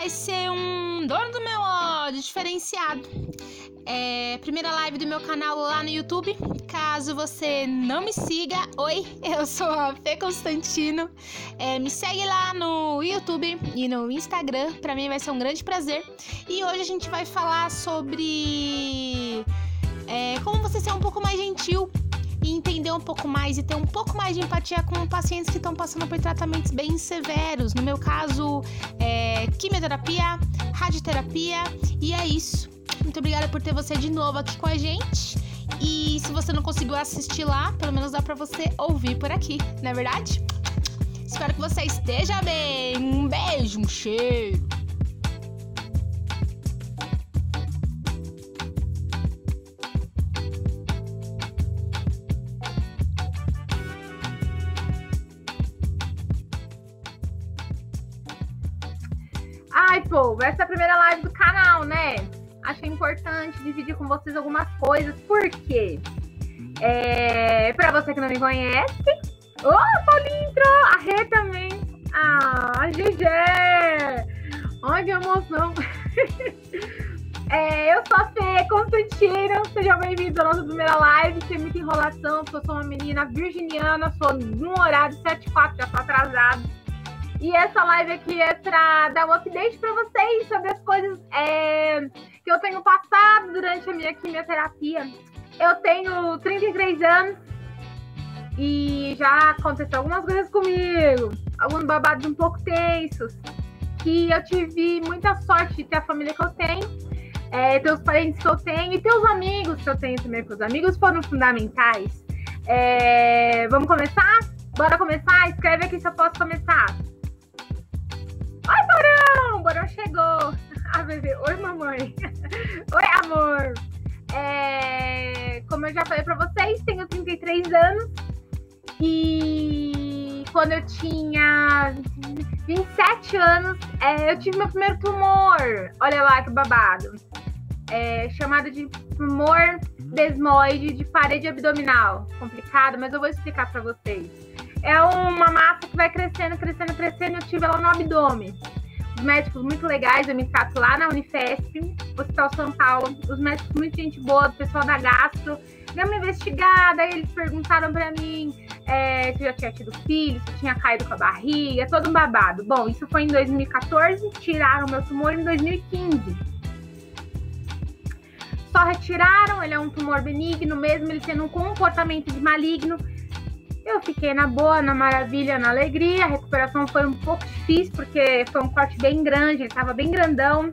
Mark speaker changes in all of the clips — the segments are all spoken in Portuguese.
Speaker 1: vai ser um dono do meu ódio diferenciado. É, primeira live do meu canal lá no YouTube. Caso você não me siga, oi, eu sou a Fê Constantino. É, me segue lá no YouTube e no Instagram. Para mim vai ser um grande prazer. E hoje a gente vai falar sobre é, como você ser um pouco mais gentil e entender um pouco mais e ter um pouco mais de empatia com pacientes que estão passando por tratamentos bem severos. No meu caso, é, quimioterapia, radioterapia, e é isso. Muito obrigada por ter você de novo aqui com a gente. E se você não conseguiu assistir lá, pelo menos dá para você ouvir por aqui, não é verdade? Espero que você esteja bem. Um beijo, um cheiro.
Speaker 2: Ai, pô, essa é a primeira live do canal, né? Achei importante dividir com vocês algumas coisas. Por quê? É, pra você que não me conhece. Ô, oh, Paulinho entrou! A Rê também. Ah, GG! Ai, que emoção! é, eu sou a Fê Constantino. Seja bem-vindo à nossa primeira live. Tem muita enrolação, porque eu sou uma menina virginiana. Sou no horário 74, já tô atrasado e essa live aqui é para dar um update para vocês sobre as coisas é, que eu tenho passado durante a minha quimioterapia. Eu tenho 33 anos e já aconteceu algumas coisas comigo, alguns babados um pouco tensos, que eu tive muita sorte de ter a família que eu tenho, é, ter os parentes que eu tenho e ter os amigos que eu tenho também, porque os amigos foram fundamentais. É, vamos começar? Bora começar? Escreve aqui se eu posso começar. Borão chegou! A bebê. Oi, mamãe! Oi, amor! É... Como eu já falei pra vocês, tenho 33 anos. E quando eu tinha 27 anos, é, eu tive meu primeiro tumor. Olha lá que babado. É, chamado de tumor desmoide de parede abdominal. Complicado, mas eu vou explicar para vocês é uma massa que vai crescendo, crescendo, crescendo. Eu tive ela no abdômen. Os médicos muito legais, eu me trato lá na Unifesp, Hospital São Paulo. Os médicos muito gente boa, o pessoal da gastro. Deu uma investigada, aí eles perguntaram para mim é, se eu já tinha tido filhos, se tinha caído com a barriga, todo um babado. Bom, isso foi em 2014, tiraram meu tumor em 2015 só retiraram, ele é um tumor benigno, mesmo ele tendo um comportamento de maligno, eu fiquei na boa, na maravilha, na alegria. A recuperação foi um pouco difícil, porque foi um corte bem grande, ele estava bem grandão.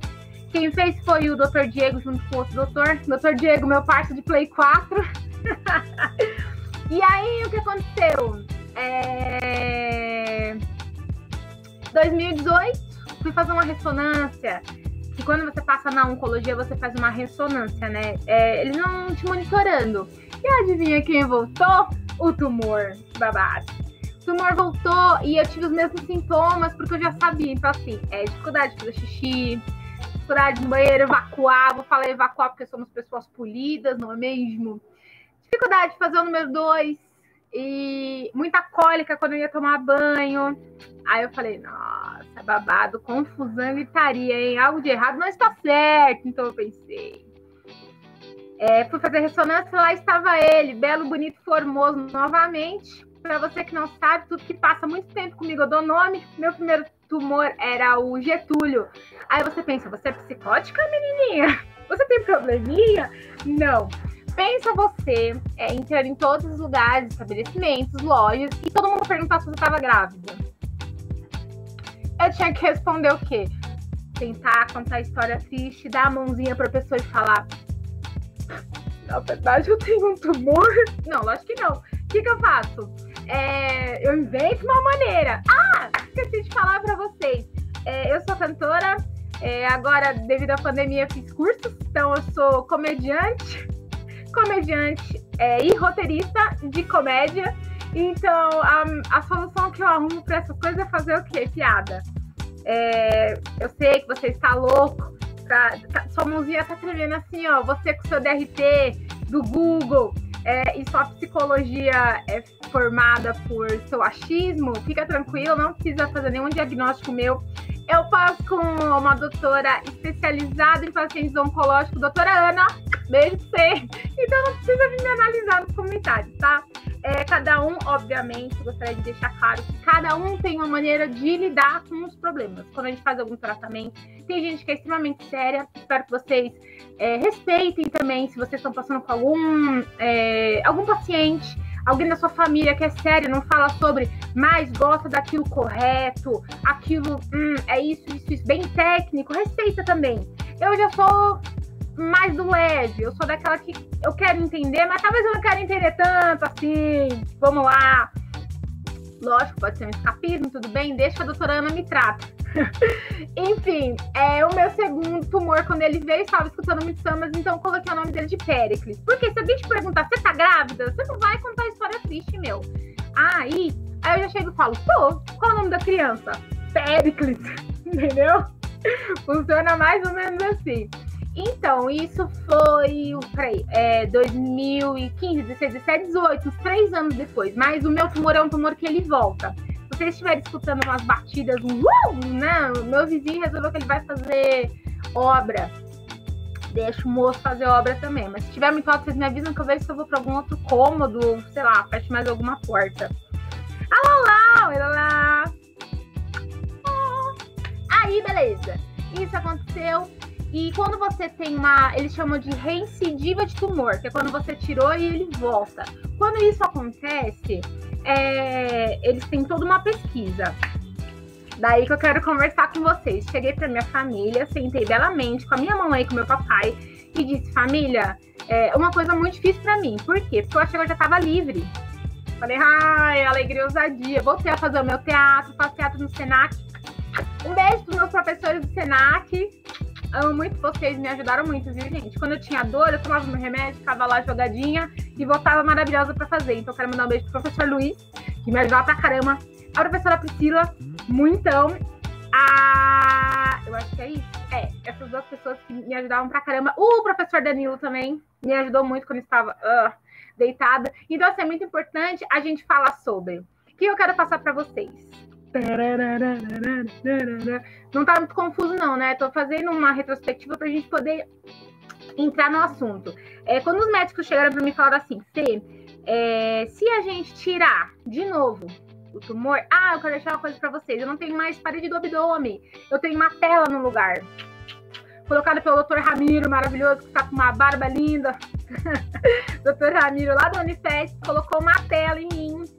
Speaker 2: Quem fez foi o Dr. Diego junto com outro doutor. Dr. Diego, meu parceiro de Play 4. e aí, o que aconteceu? É... 2018, fui fazer uma ressonância. E quando você passa na oncologia, você faz uma ressonância, né? É, eles não te monitorando. E adivinha quem voltou? o tumor babado. O tumor voltou e eu tive os mesmos sintomas, porque eu já sabia. Então, assim, é dificuldade de fazer xixi, dificuldade no banheiro, evacuar. Vou falar evacuar porque somos pessoas polidas, não é mesmo? Dificuldade de fazer o número dois e muita cólica quando eu ia tomar banho. Aí eu falei, nossa, babado, confusão, gritaria, hein? Algo de errado não está certo. Então eu pensei, é, fui fazer ressonância, lá estava ele, belo, bonito, formoso, novamente. Para você que não sabe, tudo que passa muito tempo comigo, eu dou nome. Meu primeiro tumor era o Getúlio. Aí você pensa, você é psicótica, menininha? Você tem probleminha? Não. Pensa você é, entrar em todos os lugares, estabelecimentos, lojas, e todo mundo perguntar se você estava grávida. Eu tinha que responder o quê? Tentar contar a história triste, dar a mãozinha para a pessoa e falar: na verdade, eu tenho um tumor. Não, lógico que não. O que, que eu faço? É, eu invento uma maneira. Ah, esqueci de falar para vocês. É, eu sou cantora. É, agora, devido à pandemia, fiz cursos. Então, eu sou comediante, comediante é, e roteirista de comédia. Então, a, a solução que eu arrumo para essas coisas é fazer o quê? Piada. É, eu sei que você está louco Tá, tá, sua mãozinha tá tremendo assim, ó. Você com seu DRT do Google é, e sua psicologia é formada por seu achismo, fica tranquilo, não precisa fazer nenhum diagnóstico meu. eu passo com uma doutora especializada em pacientes oncológicos, doutora Ana. Beijo pra você. Então não precisa vir me analisar nos comentários, tá? É, cada um, obviamente, gostaria de deixar claro que cada um tem uma maneira de lidar com os problemas. Quando a gente faz algum tratamento, tem gente que é extremamente séria. Espero que vocês é, respeitem também se vocês estão passando com algum, é, algum paciente alguém da sua família que é sério, não fala sobre, mas gosta daquilo correto, aquilo, hum, é isso, isso, isso, bem técnico, respeita também. Eu já sou mais do leve, eu sou daquela que eu quero entender, mas talvez eu não quero entender tanto assim, vamos lá. Lógico, pode ser um escapismo, tudo bem, deixa a doutora Ana me trata. Enfim, é o meu segundo tumor, quando ele veio, estava escutando muito sambas, então coloquei o nome dele de Pericles. Porque se alguém te perguntar, você tá grávida? Você não vai contar história triste, meu. Aí, aí eu já chego e falo, tô, qual é o nome da criança? Pericles, entendeu? Funciona mais ou menos assim. Então, isso foi, é, 2015, 16, 17, 18, uns três anos depois. Mas o meu tumor é um tumor que ele volta vocês estiverem escutando umas batidas, um uh, né? Meu vizinho resolveu que ele vai fazer obra. Deixa o moço fazer obra também. Mas se tiver muito alto, vocês me avisam que eu vejo se eu vou para algum outro cômodo, sei lá, feche mais alguma porta. Alô, lá, olha lá. Aí, beleza. Isso aconteceu. E quando você tem uma. Eles chamam de reincidiva de tumor, que é quando você tirou e ele volta. Quando isso acontece, é, eles têm toda uma pesquisa. Daí que eu quero conversar com vocês. Cheguei para minha família, sentei belamente com a minha mamãe e com meu papai e disse: família, é uma coisa muito difícil para mim. Por quê? Porque eu achei que eu já estava livre. Falei, ai, alegria, ousadia. Voltei a fazer o meu teatro, faço teatro no Senac. Um beijo para meus professores do Senac. Amo muito vocês, me ajudaram muito, viu, gente? Quando eu tinha dor, eu tomava meu remédio, ficava lá jogadinha e voltava maravilhosa para fazer. Então, quero mandar um beijo pro professor Luiz, que me ajudava pra caramba. A professora Priscila, muitão. A. Eu acho que é isso. É, essas duas pessoas que me ajudavam pra caramba. O professor Danilo também me ajudou muito quando eu estava uh, deitada. Então, assim, é muito importante a gente falar sobre. O que eu quero passar para vocês? Não tá muito confuso, não, né? Tô fazendo uma retrospectiva pra gente poder entrar no assunto. É, quando os médicos chegaram para mim e falaram assim, Fê, é, se a gente tirar de novo o tumor, ah, eu quero deixar uma coisa para vocês, eu não tenho mais parede do abdômen, eu tenho uma tela no lugar. Colocada pelo Dr. Ramiro, maravilhoso, que tá com uma barba linda. Dr. Ramiro, lá do Unifest, colocou uma tela em mim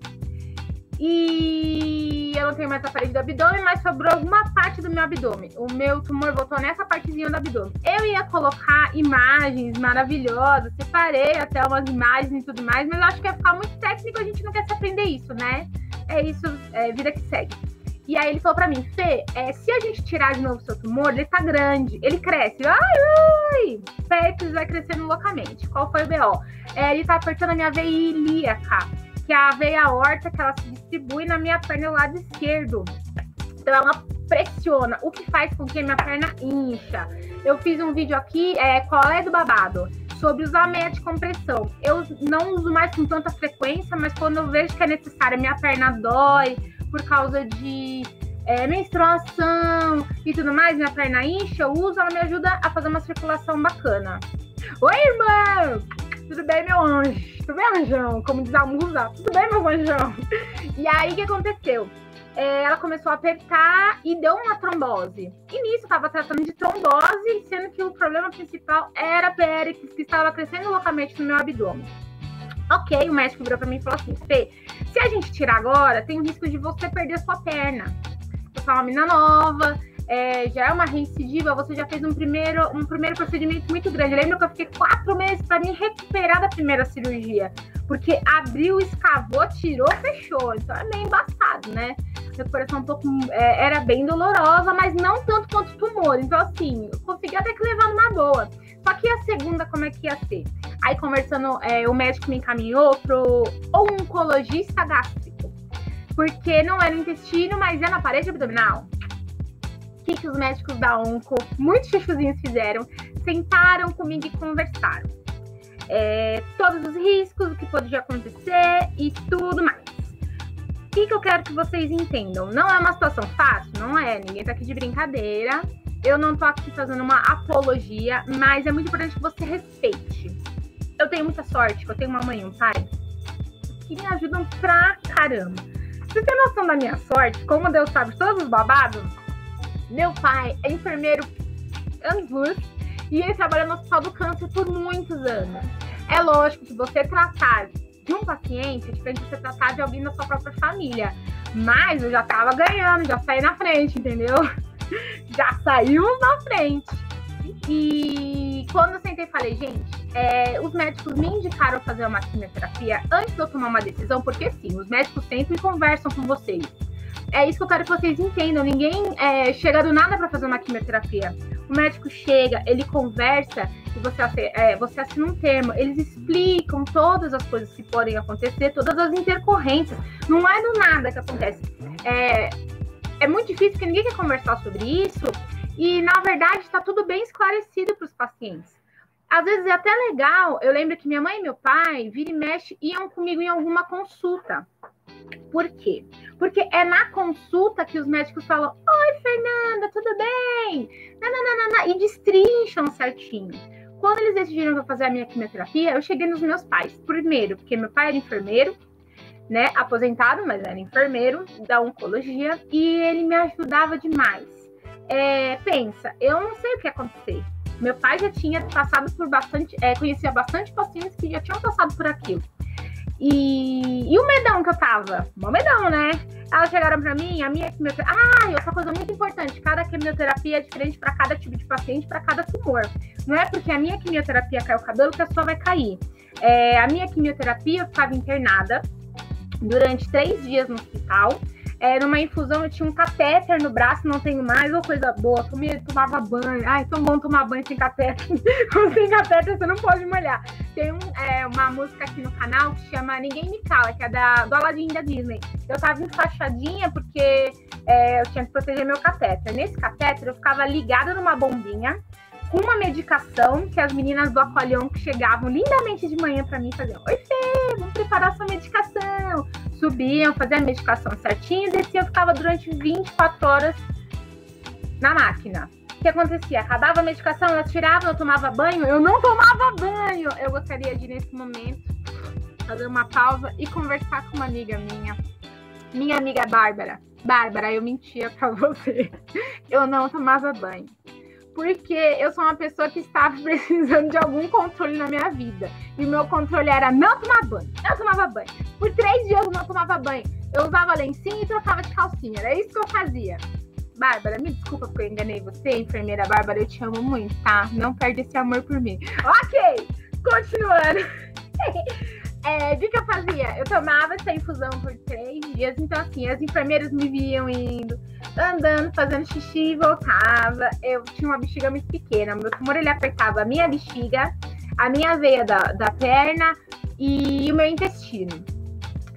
Speaker 2: e eu não tenho mais a parede do abdômen, mas sobrou alguma parte do meu abdômen. O meu tumor voltou nessa partezinha do abdômen. Eu ia colocar imagens maravilhosas, separei até umas imagens e tudo mais, mas eu acho que ia ficar muito técnico, a gente não quer se aprender isso, né? É isso, é vida que segue. E aí ele falou pra mim, Fê, é, se a gente tirar de novo seu tumor, ele tá grande, ele cresce. Ai, ai! Pepes vai crescendo loucamente. Qual foi o BO? É, ele tá apertando a minha veia ilíaca que é a veia aorta que ela se distribui na minha perna lado esquerdo. Então ela pressiona, o que faz com que minha perna incha. Eu fiz um vídeo aqui, é, qual é do babado? Sobre usar meia de compressão. Eu não uso mais com tanta frequência, mas quando eu vejo que é necessário, minha perna dói por causa de é, menstruação e tudo mais, minha perna incha, eu uso, ela me ajuda a fazer uma circulação bacana. Oi, irmão! Tudo bem, meu anjo? Tudo bem, anjão? Como diz a musa? Tudo bem, meu anjão? E aí, o que aconteceu? É, ela começou a apertar e deu uma trombose. E nisso, estava tratando de trombose, sendo que o problema principal era a périx, que estava crescendo loucamente no meu abdômen. Ok, o médico virou para mim e falou assim: Fê, se a gente tirar agora, tem o risco de você perder sua perna. Você é uma menina nova, é, já é uma recidiva, você já fez um primeiro, um primeiro procedimento muito grande. Lembra que eu fiquei quatro meses para me recuperar da primeira cirurgia? Porque abriu, escavou, tirou, fechou. Então é meio embaçado, né? A recuperação um pouco é, era bem dolorosa, mas não tanto quanto tumor. Então, assim, eu consegui até que levar numa boa. Só que a segunda, como é que ia ser? Aí, conversando, é, o médico me encaminhou pro oncologista gástrico. Porque não era no intestino, mas é na parede abdominal que, que os médicos da Onco, muitos chuchuzinhos fizeram, sentaram comigo e conversaram. É, todos os riscos, o que podia acontecer e tudo mais. O que, que eu quero que vocês entendam? Não é uma situação fácil, não é, ninguém tá aqui de brincadeira. Eu não tô aqui fazendo uma apologia, mas é muito importante que você respeite. Eu tenho muita sorte, que eu tenho uma mãe e um pai que me ajudam pra caramba. Você tem noção da minha sorte? Como Deus sabe todos os babados? Meu pai é enfermeiro anos e ele trabalha no Hospital do Câncer por muitos anos. É lógico que você tratar de um paciente é diferente de você tratar de alguém da sua própria família. Mas eu já tava ganhando, já saí na frente, entendeu? Já saímos na frente. E quando eu sentei falei, gente, é, os médicos me indicaram fazer uma quimioterapia antes de eu tomar uma decisão, porque sim, os médicos sempre conversam com vocês. É isso que eu quero que vocês entendam. Ninguém é, chega do nada para fazer uma quimioterapia. O médico chega, ele conversa você, é, você assina um termo. Eles explicam todas as coisas que podem acontecer, todas as intercorrências. Não é do nada que acontece. É, é muito difícil porque ninguém quer conversar sobre isso. E, na verdade, está tudo bem esclarecido para os pacientes. Às vezes é até legal. Eu lembro que minha mãe e meu pai, vira e mexe, iam comigo em alguma consulta. Por quê? Porque é na consulta que os médicos falam: Oi, Fernanda, tudo bem? Nananana, e destrincham certinho. Quando eles decidiram fazer a minha quimioterapia, eu cheguei nos meus pais. Primeiro, porque meu pai era enfermeiro, né? Aposentado, mas era enfermeiro da oncologia, e ele me ajudava demais. É, pensa, eu não sei o que ia acontecer. Meu pai já tinha passado por bastante, é, conhecia bastante pacientes que já tinham passado por aquilo. E, e o medão que eu tava? Bom medão, né? Elas chegaram pra mim, a minha quimioterapia. Ah, e outra coisa muito importante: cada quimioterapia é diferente para cada tipo de paciente, para cada tumor. Não é porque a minha quimioterapia caiu o cabelo que a sua vai cair. É, a minha quimioterapia eu ficava internada durante três dias no hospital. É, numa infusão eu tinha um catéter no braço, não tenho mais, ou coisa boa. Comia, tomava banho. Ai, tão bom tomar banho sem catéter. sem catéter você não pode molhar. Tem um, é, uma música aqui no canal que chama Ninguém Me Cala, que é da, do Aladdin da Disney. Eu tava enfaixadinha porque é, eu tinha que proteger meu catéter. Nesse catéter eu ficava ligada numa bombinha com uma medicação que as meninas do Aqualion que chegavam lindamente de manhã para mim faziam: Oi, Fê, vamos preparar sua medicação. Subiam, faziam a medicação certinho e desciam, ficava durante 24 horas na máquina. O que acontecia? Acabava a medicação, elas tiravam, eu tomava banho, eu não tomava banho. Eu gostaria de, nesse momento, fazer uma pausa e conversar com uma amiga minha, minha amiga Bárbara. Bárbara, eu mentia pra você. Eu não tomava banho porque eu sou uma pessoa que estava precisando de algum controle na minha vida. E o meu controle era não tomar banho. Eu tomava banho. Por três dias eu não tomava banho. Eu usava lencinho e trocava de calcinha. Era isso que eu fazia. Bárbara, me desculpa porque eu enganei você, enfermeira Bárbara, eu te amo muito, tá? Não perde esse amor por mim. Ok, continuando. É, o que, que eu fazia? Eu tomava essa infusão por três dias, então assim, as enfermeiras me viam indo, andando, fazendo xixi e voltava. Eu tinha uma bexiga muito pequena, meu tumor ele apertava a minha bexiga, a minha veia da, da perna e o meu intestino.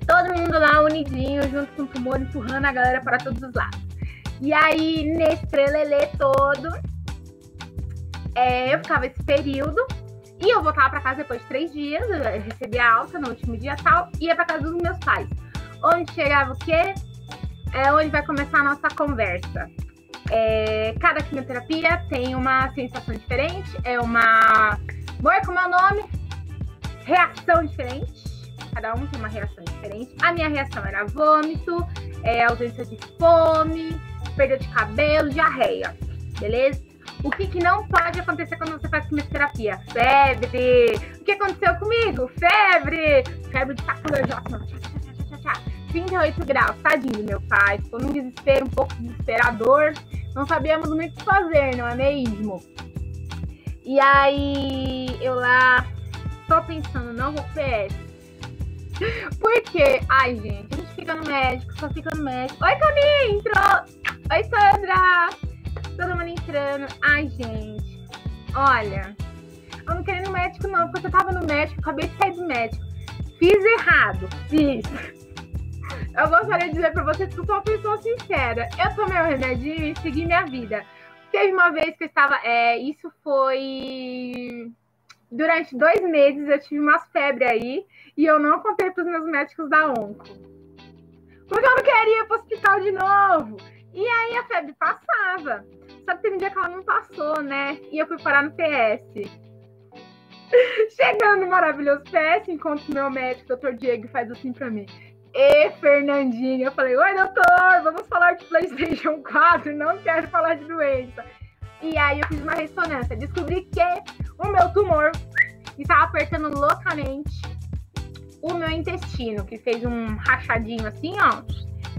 Speaker 2: Todo mundo lá unidinho, junto com o tumor, empurrando a galera para todos os lados. E aí, nesse trelelê todo, é, eu ficava esse período e eu voltava para casa depois de três dias, eu recebia alta no último dia tal, e ia para casa dos meus pais. Onde chegava o quê? É onde vai começar a nossa conversa. É, cada quimioterapia tem uma sensação diferente, é uma. Amor, como é o nome? Reação diferente. Cada um tem uma reação diferente. A minha reação era vômito, é, ausência de fome, perda de cabelo, diarreia. Beleza? O que, que não pode acontecer quando você faz quimioterapia? Febre. O que aconteceu comigo? Febre. Febre de saculejósima. 38 graus. Tadinho, meu pai. Ficou num desespero um pouco desesperador. Não sabíamos muito o que fazer, não é mesmo? E aí, eu lá, tô pensando, não vou PS. Por quê? Ai, gente, a gente fica no médico, só fica no médico. Oi, Camille, entrou! Oi, Sandra! todo mundo entrando. Ai, gente, olha, eu não queria ir no médico, não, porque eu tava no médico, acabei de sair do médico. Fiz errado, fiz. Eu gostaria de dizer pra vocês que eu sou uma pessoa sincera. Eu tomei o remedinho e segui minha vida. Teve uma vez que eu estava. É, isso foi. Durante dois meses eu tive umas febres aí e eu não contei pros meus médicos da ONCO. Porque eu não queria ir pro hospital de novo. E aí a febre passava. Só que teve um dia que ela não passou, né? E eu fui parar no PS. Chegando no maravilhoso PS, encontro meu médico, doutor Diego, e faz assim pra mim. E Fernandinha, eu falei, oi doutor, vamos falar de Playstation 4, não quero falar de doença. E aí eu fiz uma ressonância, descobri que o meu tumor estava apertando loucamente o meu intestino, que fez um rachadinho assim, ó,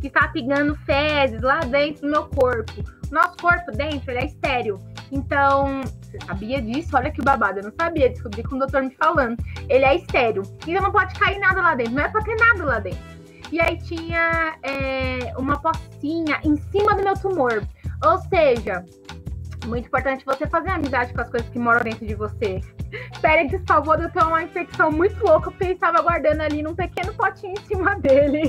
Speaker 2: que está pegando fezes lá dentro do meu corpo. Nosso corpo dentro, ele é estéreo. Então, você sabia disso? Olha que babado, eu não sabia, descobri com o doutor me falando. Ele é estéreo. Então não pode cair nada lá dentro, não é pra ter nada lá dentro. E aí tinha é, uma pocinha em cima do meu tumor. Ou seja, muito importante você fazer amizade com as coisas que moram dentro de você. Félix salvou de eu ter uma infecção muito louca, porque ele estava guardando ali num pequeno potinho em cima dele.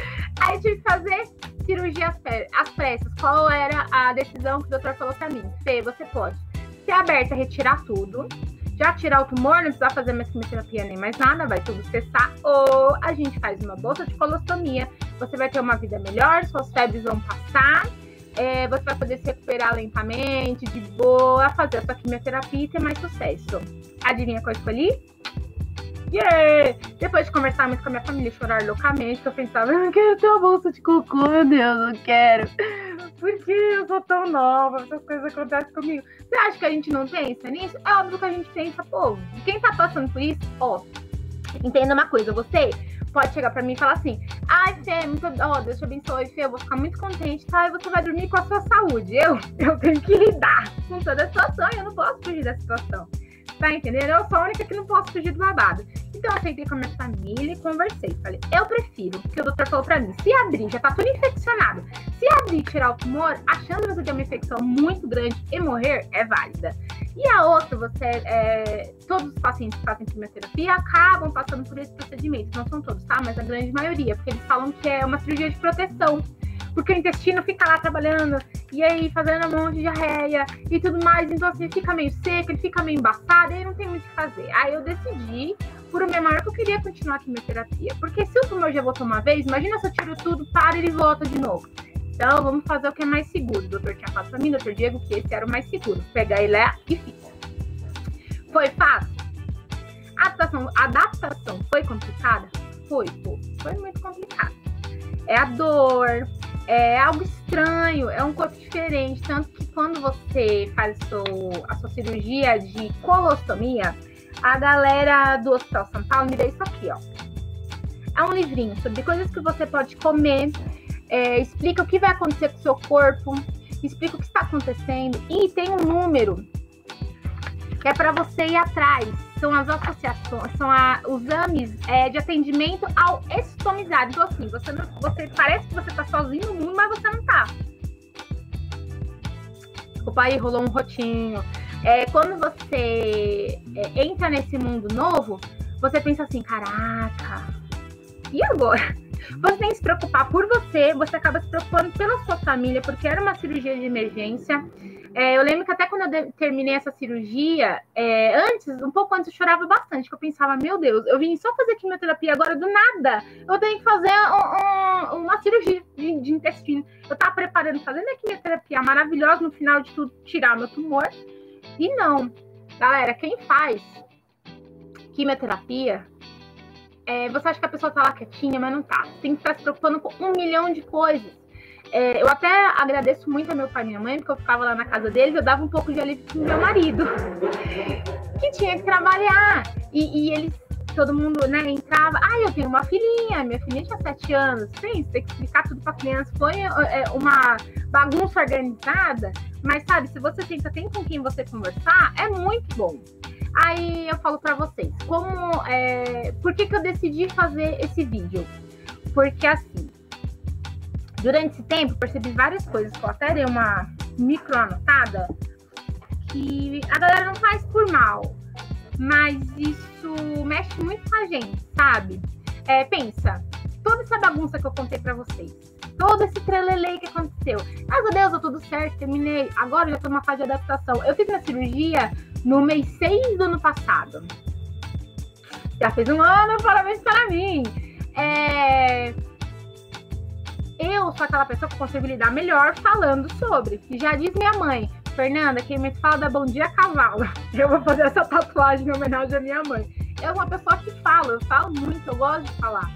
Speaker 2: Aí tive que fazer cirurgia às pressas. Qual era a decisão que o doutor falou pra mim? Fê, você pode ser aberta retirar tudo, já tirar o tumor, não precisa fazer mais quimioterapia nem mais nada, vai tudo cessar, ou a gente faz uma bolsa de colostomia, você vai ter uma vida melhor, suas febres vão passar, é, você vai poder se recuperar lentamente, de boa, fazer a sua quimioterapia e ter mais sucesso. Adivinha qual eu escolhi? Yeah! Depois de conversar muito com a minha família, chorar loucamente, eu pensava, eu não quero ter uma bolsa de cocô, meu Deus, não quero. Por que eu sou tão nova? Essas coisas acontecem comigo. Você acha que a gente não pensa nisso? É óbvio que a gente pensa, pô, quem tá passando por isso, ó, entenda uma coisa, você pode chegar pra mim e falar assim: ai, Fê, muito, ó, Deus te abençoe, Fê, eu vou ficar muito contente, tá? E você vai dormir com a sua saúde. Eu, eu tenho que lidar com toda a situação e eu não posso fugir da situação. Tá entendendo? Eu sou a única que não posso fugir do babado. Então eu sentei com a minha família e conversei. Falei, eu prefiro, porque o doutor falou pra mim, se abrir, já tá tudo infeccionado. Se abrir tirar o tumor, a chance de uma infecção muito grande e morrer é válida. E a outra, você, é, todos os pacientes que fazem quimioterapia acabam passando por esse procedimento. Não são todos, tá? Mas a grande maioria, porque eles falam que é uma cirurgia de proteção porque o intestino fica lá trabalhando e aí fazendo um monte de diarreia e tudo mais, então assim, fica meio seco, ele fica meio embaçado, e aí não tem muito o que fazer. Aí eu decidi, por uma memória, que eu queria continuar a quimioterapia, porque se o tumor já voltou uma vez, imagina se eu tiro tudo, para e ele volta de novo. Então vamos fazer o que é mais seguro. O doutor tinha falado pra mim, doutor Diego, que esse era o mais seguro. Pegar ele lá e fiz. Foi fácil? A adaptação, a adaptação foi complicada? Foi. Foi muito complicada. É a dor, é algo estranho, é um corpo diferente. Tanto que quando você faz seu, a sua cirurgia de colostomia, a galera do Hospital São Paulo me deu isso aqui, ó. É um livrinho sobre coisas que você pode comer, é, explica o que vai acontecer com o seu corpo, explica o que está acontecendo e tem um número que é para você ir atrás são as associações, são a, os exames é, de atendimento ao estomizado. Então, assim, você, não, você parece que você tá sozinho no mundo, mas você não tá. Desculpa aí, rolou um rotinho. É, quando você é, entra nesse mundo novo, você pensa assim, caraca, e agora? Você tem que se preocupar por você, você acaba se preocupando pela sua família, porque era uma cirurgia de emergência. É, eu lembro que até quando eu terminei essa cirurgia, é, antes, um pouco antes, eu chorava bastante, que eu pensava, meu Deus, eu vim só fazer quimioterapia agora do nada. Eu tenho que fazer um, um, uma cirurgia de, de, intestino. Eu tava preparando, fazendo a quimioterapia maravilhosa, no final de tudo, tirar meu tumor. E não. Galera, quem faz quimioterapia, é, você acha que a pessoa tá lá quietinha, mas não tá. Tem que estar se preocupando com um milhão de coisas. É, eu até agradeço muito a meu pai e minha mãe, porque eu ficava lá na casa deles, eu dava um pouco de alívio pro meu marido, que tinha que trabalhar. E, e eles, todo mundo, né, entrava. Ah, eu tenho uma filhinha, minha filhinha tinha sete anos. Tem, tem que explicar tudo pra criança. Foi é, uma bagunça organizada, mas sabe, se você tenta, tem com quem você conversar, é muito bom. Aí eu falo para vocês, como, é, por que, que eu decidi fazer esse vídeo? Porque assim, Durante esse tempo, percebi várias coisas, que eu até dei uma micro anotada, que a galera não faz por mal, mas isso mexe muito com a gente, sabe? É, pensa, toda essa bagunça que eu contei para vocês, todo esse trelelei que aconteceu. Graças a Deus, deu tudo certo, terminei. Agora já tô numa fase de adaptação. Eu fiz minha cirurgia no mês 6 do ano passado. Já fez um ano, parabéns para mim. É... eu sou aquela pessoa que consigo lidar melhor falando sobre. Já diz minha mãe, Fernanda, quem me fala da Bom Dia Cavalo. Eu vou fazer essa tatuagem em homenagem à minha mãe. Eu sou uma pessoa que fala, eu falo muito, eu gosto de falar.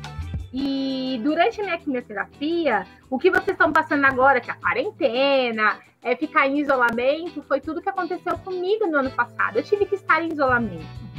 Speaker 2: E durante a minha quimioterapia, o que vocês estão passando agora, que é a quarentena, é ficar em isolamento, foi tudo que aconteceu comigo no ano passado. Eu tive que estar em isolamento.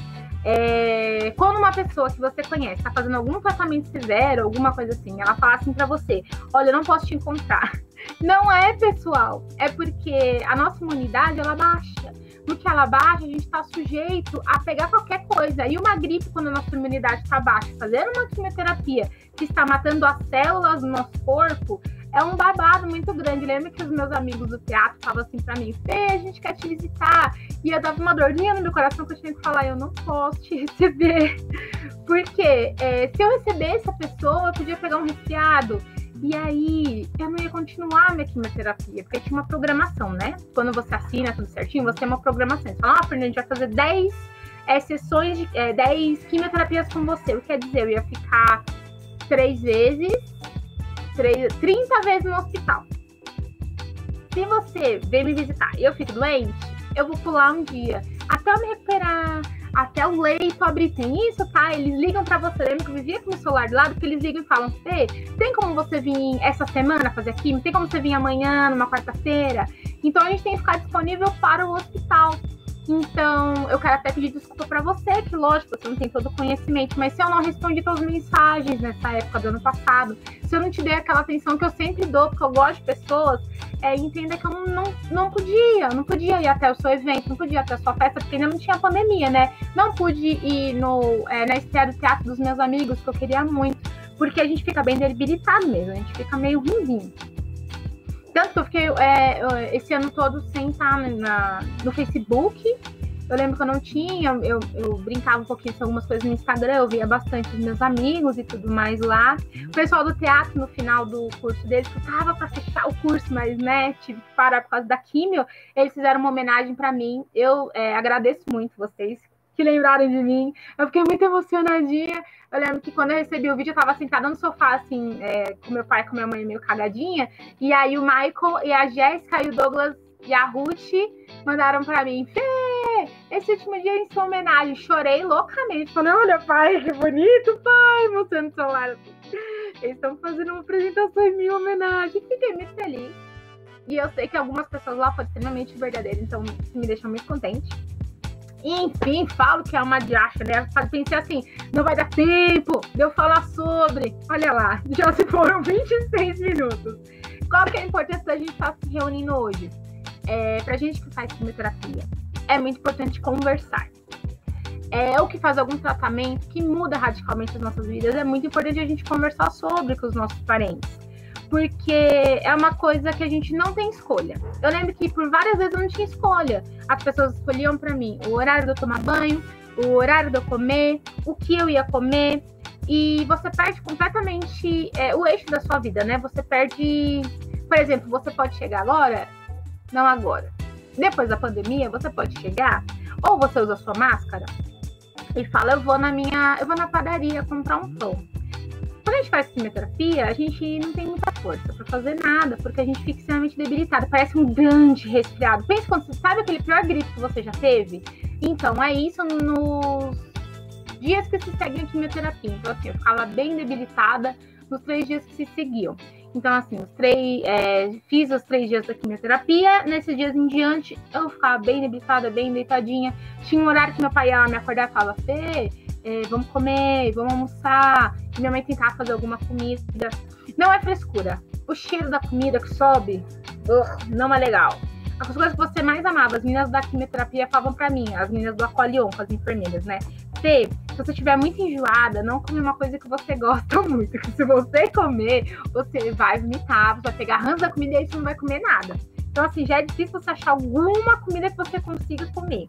Speaker 2: É, quando uma pessoa que você conhece está fazendo algum tratamento severo, alguma coisa assim, ela fala assim para você: Olha, eu não posso te encontrar. Não é pessoal, é porque a nossa imunidade ela baixa. Porque ela baixa, a gente está sujeito a pegar qualquer coisa. E uma gripe, quando a nossa imunidade está baixa, fazendo uma quimioterapia que está matando as células do nosso corpo, é um babado muito grande. Lembra que os meus amigos do teatro falavam assim pra mim, Fê, a gente quer te visitar. E eu dava uma dorzinha no meu coração que eu tinha que falar, eu não posso te receber. Porque é, se eu recebesse a pessoa, eu podia pegar um resfriado. E aí, eu não ia continuar minha quimioterapia, porque tinha uma programação, né? Quando você assina tudo certinho, você tem uma programação. Você fala, ah, Fernanda, a gente vai fazer 10 é, sessões de é, 10 quimioterapias com você. O que quer dizer? Eu ia ficar três vezes 30 vezes no hospital. Se você vem me visitar e eu fico doente, eu vou pular um dia. Até eu me recuperar, até o leito abrir. Tem isso, tá? Eles ligam para você. Lembra que eu vivia com o celular do lado? Que eles ligam e falam: Fê, tem como você vir essa semana fazer química? Tem como você vir amanhã, numa quarta-feira? Então a gente tem que ficar disponível para o hospital. Então, eu quero até pedir desculpa para você, que lógico, você não tem todo o conhecimento, mas se eu não respondi todas as mensagens nessa época do ano passado, se eu não te dei aquela atenção que eu sempre dou, porque eu gosto de pessoas, é, entenda que eu não, não, não podia, não podia ir até o seu evento, não podia até a sua festa, porque ainda não tinha pandemia, né? Não pude ir no, é, na estreia do teatro dos meus amigos, que eu queria muito, porque a gente fica bem debilitado mesmo, a gente fica meio ruimzinho. Tanto que eu fiquei é, esse ano todo sem estar na, no Facebook. Eu lembro que eu não tinha, eu, eu brincava um pouquinho com algumas coisas no Instagram, eu via bastante os meus amigos e tudo mais lá. O pessoal do teatro, no final do curso deles, que tava para fechar o curso, mas né, tive que parar por causa da químio, eles fizeram uma homenagem para mim. Eu é, agradeço muito vocês que lembraram de mim. Eu fiquei muito emocionadinha. Eu lembro que quando eu recebi o vídeo, eu tava sentada no sofá, assim, é, com meu pai com minha mãe meio cagadinha. E aí o Michael e a Jéssica e o Douglas e a Ruth mandaram pra mim, Fê, esse último dia em sua homenagem. Chorei loucamente. Falei, olha, pai, que bonito, pai, mostrando o celular. Eles estão fazendo uma apresentação em minha homenagem. Fiquei muito feliz. E eu sei que algumas pessoas lá foram extremamente verdadeiras, então isso me deixou muito contente. Enfim, falo que é uma diacha, né? Pensei assim, não vai dar tempo de eu falar sobre. Olha lá, já se foram 26 minutos. Qual que é a importância da gente estar se reunindo hoje? É, pra gente que faz quimioterapia, é muito importante conversar. É o que faz algum tratamento que muda radicalmente as nossas vidas. É muito importante a gente conversar sobre com os nossos parentes porque é uma coisa que a gente não tem escolha. Eu lembro que por várias vezes eu não tinha escolha. As pessoas escolhiam para mim o horário de eu tomar banho, o horário de eu comer, o que eu ia comer, e você perde completamente é, o eixo da sua vida, né? Você perde, por exemplo, você pode chegar agora, não agora. Depois da pandemia, você pode chegar, ou você usa sua máscara e fala, eu vou na minha, eu vou na padaria comprar um pão. Quando a gente faz quimioterapia, a gente não tem muita força para fazer nada, porque a gente fica extremamente debilitado. Parece um grande resfriado. Pensa quando você sabe aquele pior gripe que você já teve? Então, é isso nos dias que se seguem a quimioterapia. Então, assim, eu ficava bem debilitada nos três dias que se seguiam. Então, assim, os três, é, fiz os três dias da quimioterapia. Nesses dias em diante, eu ficava bem debilitada, bem deitadinha. Tinha um horário que meu pai ia me acordar e falava, Fê, é, vamos comer, vamos almoçar. E minha mãe tentava fazer alguma comida. Não é frescura. O cheiro da comida que sobe, uh, não é legal. As coisas que você mais amava, as meninas da quimioterapia falavam para mim, as meninas do Aqualion, as enfermeiras, né? Se você estiver muito enjoada, não come uma coisa que você gosta muito. Porque se você comer, você vai vomitar, você vai pegar ranço da comida e você não vai comer nada. Então, assim, já é difícil você achar alguma comida que você consiga comer.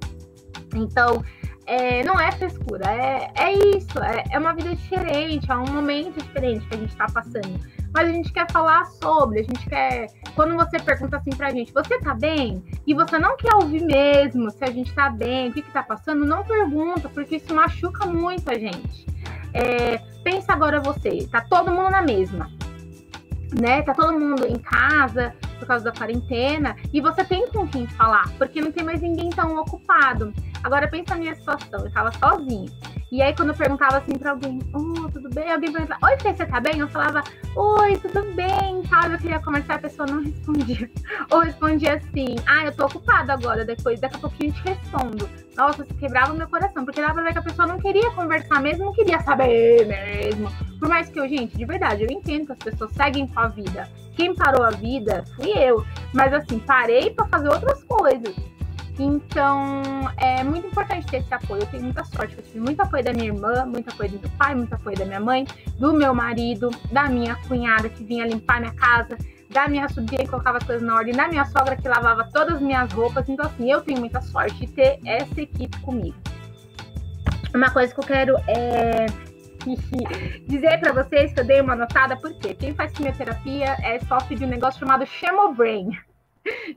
Speaker 2: Então, é, não é frescura, é, é isso, é, é uma vida diferente, é um momento diferente que a gente está passando. Mas a gente quer falar sobre, a gente quer. Quando você pergunta assim pra gente, você tá bem? E você não quer ouvir mesmo se a gente tá bem, o que, que tá passando, não pergunta, porque isso machuca muito a gente. É, pensa agora você, tá todo mundo na mesma. Né? Tá todo mundo em casa por causa da quarentena e você tem com quem falar, porque não tem mais ninguém tão ocupado. Agora pensa na minha situação, eu tava sozinha. E aí, quando eu perguntava assim pra alguém, oh, tudo bem? Alguém perguntava, oi, Fê, você tá bem? Eu falava, oi, tudo bem, tal. Eu queria conversar, a pessoa não respondia. Ou respondia assim, ah, eu tô ocupada agora, depois, daqui a pouquinho eu te respondo. Nossa, você quebrava o meu coração, porque dava pra ver que a pessoa não queria conversar mesmo, não queria saber mesmo. Por mais que eu, gente, de verdade, eu entendo que as pessoas seguem com a vida. Quem parou a vida fui eu. Mas assim, parei para fazer outras coisas. Então, é muito importante ter esse apoio. Eu tenho muita sorte, eu tive muito apoio da minha irmã, muito apoio do meu pai, muito apoio da minha mãe, do meu marido, da minha cunhada que vinha limpar minha casa, da minha sobrinha que colocava as coisas na ordem, da minha sogra que lavava todas as minhas roupas. Então, assim, eu tenho muita sorte de ter essa equipe comigo. Uma coisa que eu quero é dizer para vocês que eu dei uma notada, porque quem faz quimioterapia é sofre de um negócio chamado Chemobrain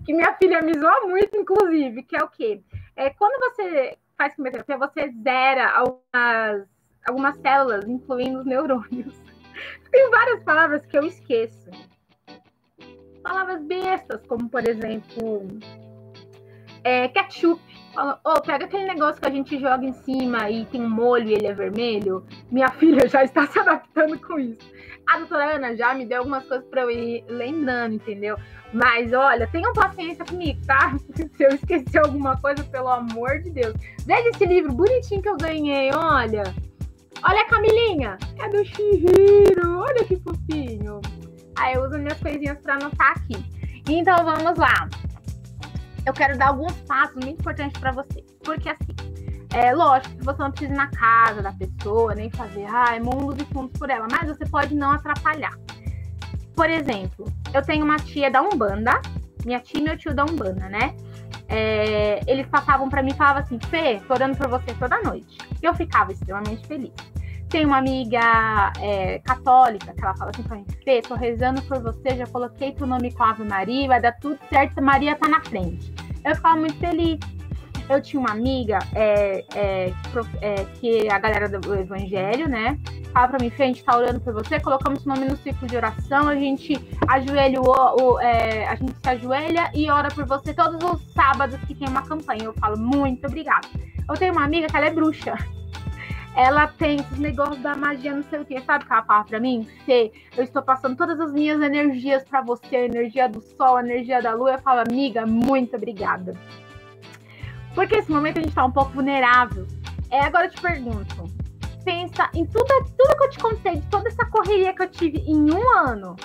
Speaker 2: que minha filha me zoa muito, inclusive, que é o quê? É, quando você faz quimioterapia, você zera algumas, algumas células, incluindo os neurônios. Tem várias palavras que eu esqueço. Palavras bestas, como, por exemplo, é, ketchup. Oh, pega aquele negócio que a gente joga em cima e tem um molho e ele é vermelho. Minha filha já está se adaptando com isso. A doutora Ana já me deu algumas coisas para eu ir lembrando, entendeu? Mas olha, tenham paciência comigo, tá? Se eu esquecer alguma coisa, pelo amor de Deus. Veja esse livro bonitinho que eu ganhei, olha. Olha a Camilinha, é do Shihiro, olha que fofinho. Aí eu uso minhas coisinhas para anotar aqui. Então vamos lá. Eu quero dar alguns passos muito importantes para vocês. Porque assim, é lógico que você não precisa ir na casa da pessoa, nem fazer ai, mundos e fundos por ela, mas você pode não atrapalhar. Por exemplo, eu tenho uma tia da Umbanda, minha tia e meu tio da Umbanda, né? É, eles passavam para mim e falavam assim: Fê, tô orando por você toda noite. E eu ficava extremamente feliz. Tem uma amiga é, católica que ela fala assim pra mim: Fê, tô rezando por você, já coloquei teu nome com a Ave Maria, vai dar tudo certo, Maria tá na frente. Eu ficava muito feliz. Eu tinha uma amiga é, é, é que a galera do Evangelho, né? fala pra mim, Fê, a gente tá orando por você, colocamos o nome no ciclo de oração, a gente ajoelha, o, o é, a gente se ajoelha e ora por você todos os sábados que tem uma campanha. Eu falo, muito obrigada. Eu tenho uma amiga que ela é bruxa. Ela tem esses negócios da magia, não sei o que, sabe o que ela fala pra mim? Fê, eu estou passando todas as minhas energias para você, energia do sol, energia da lua. Eu falo, amiga, muito obrigada. Porque esse momento a gente tá um pouco vulnerável. É, agora eu te pergunto, pensa em tudo, tudo que eu te contei, de toda essa correria que eu tive em um ano.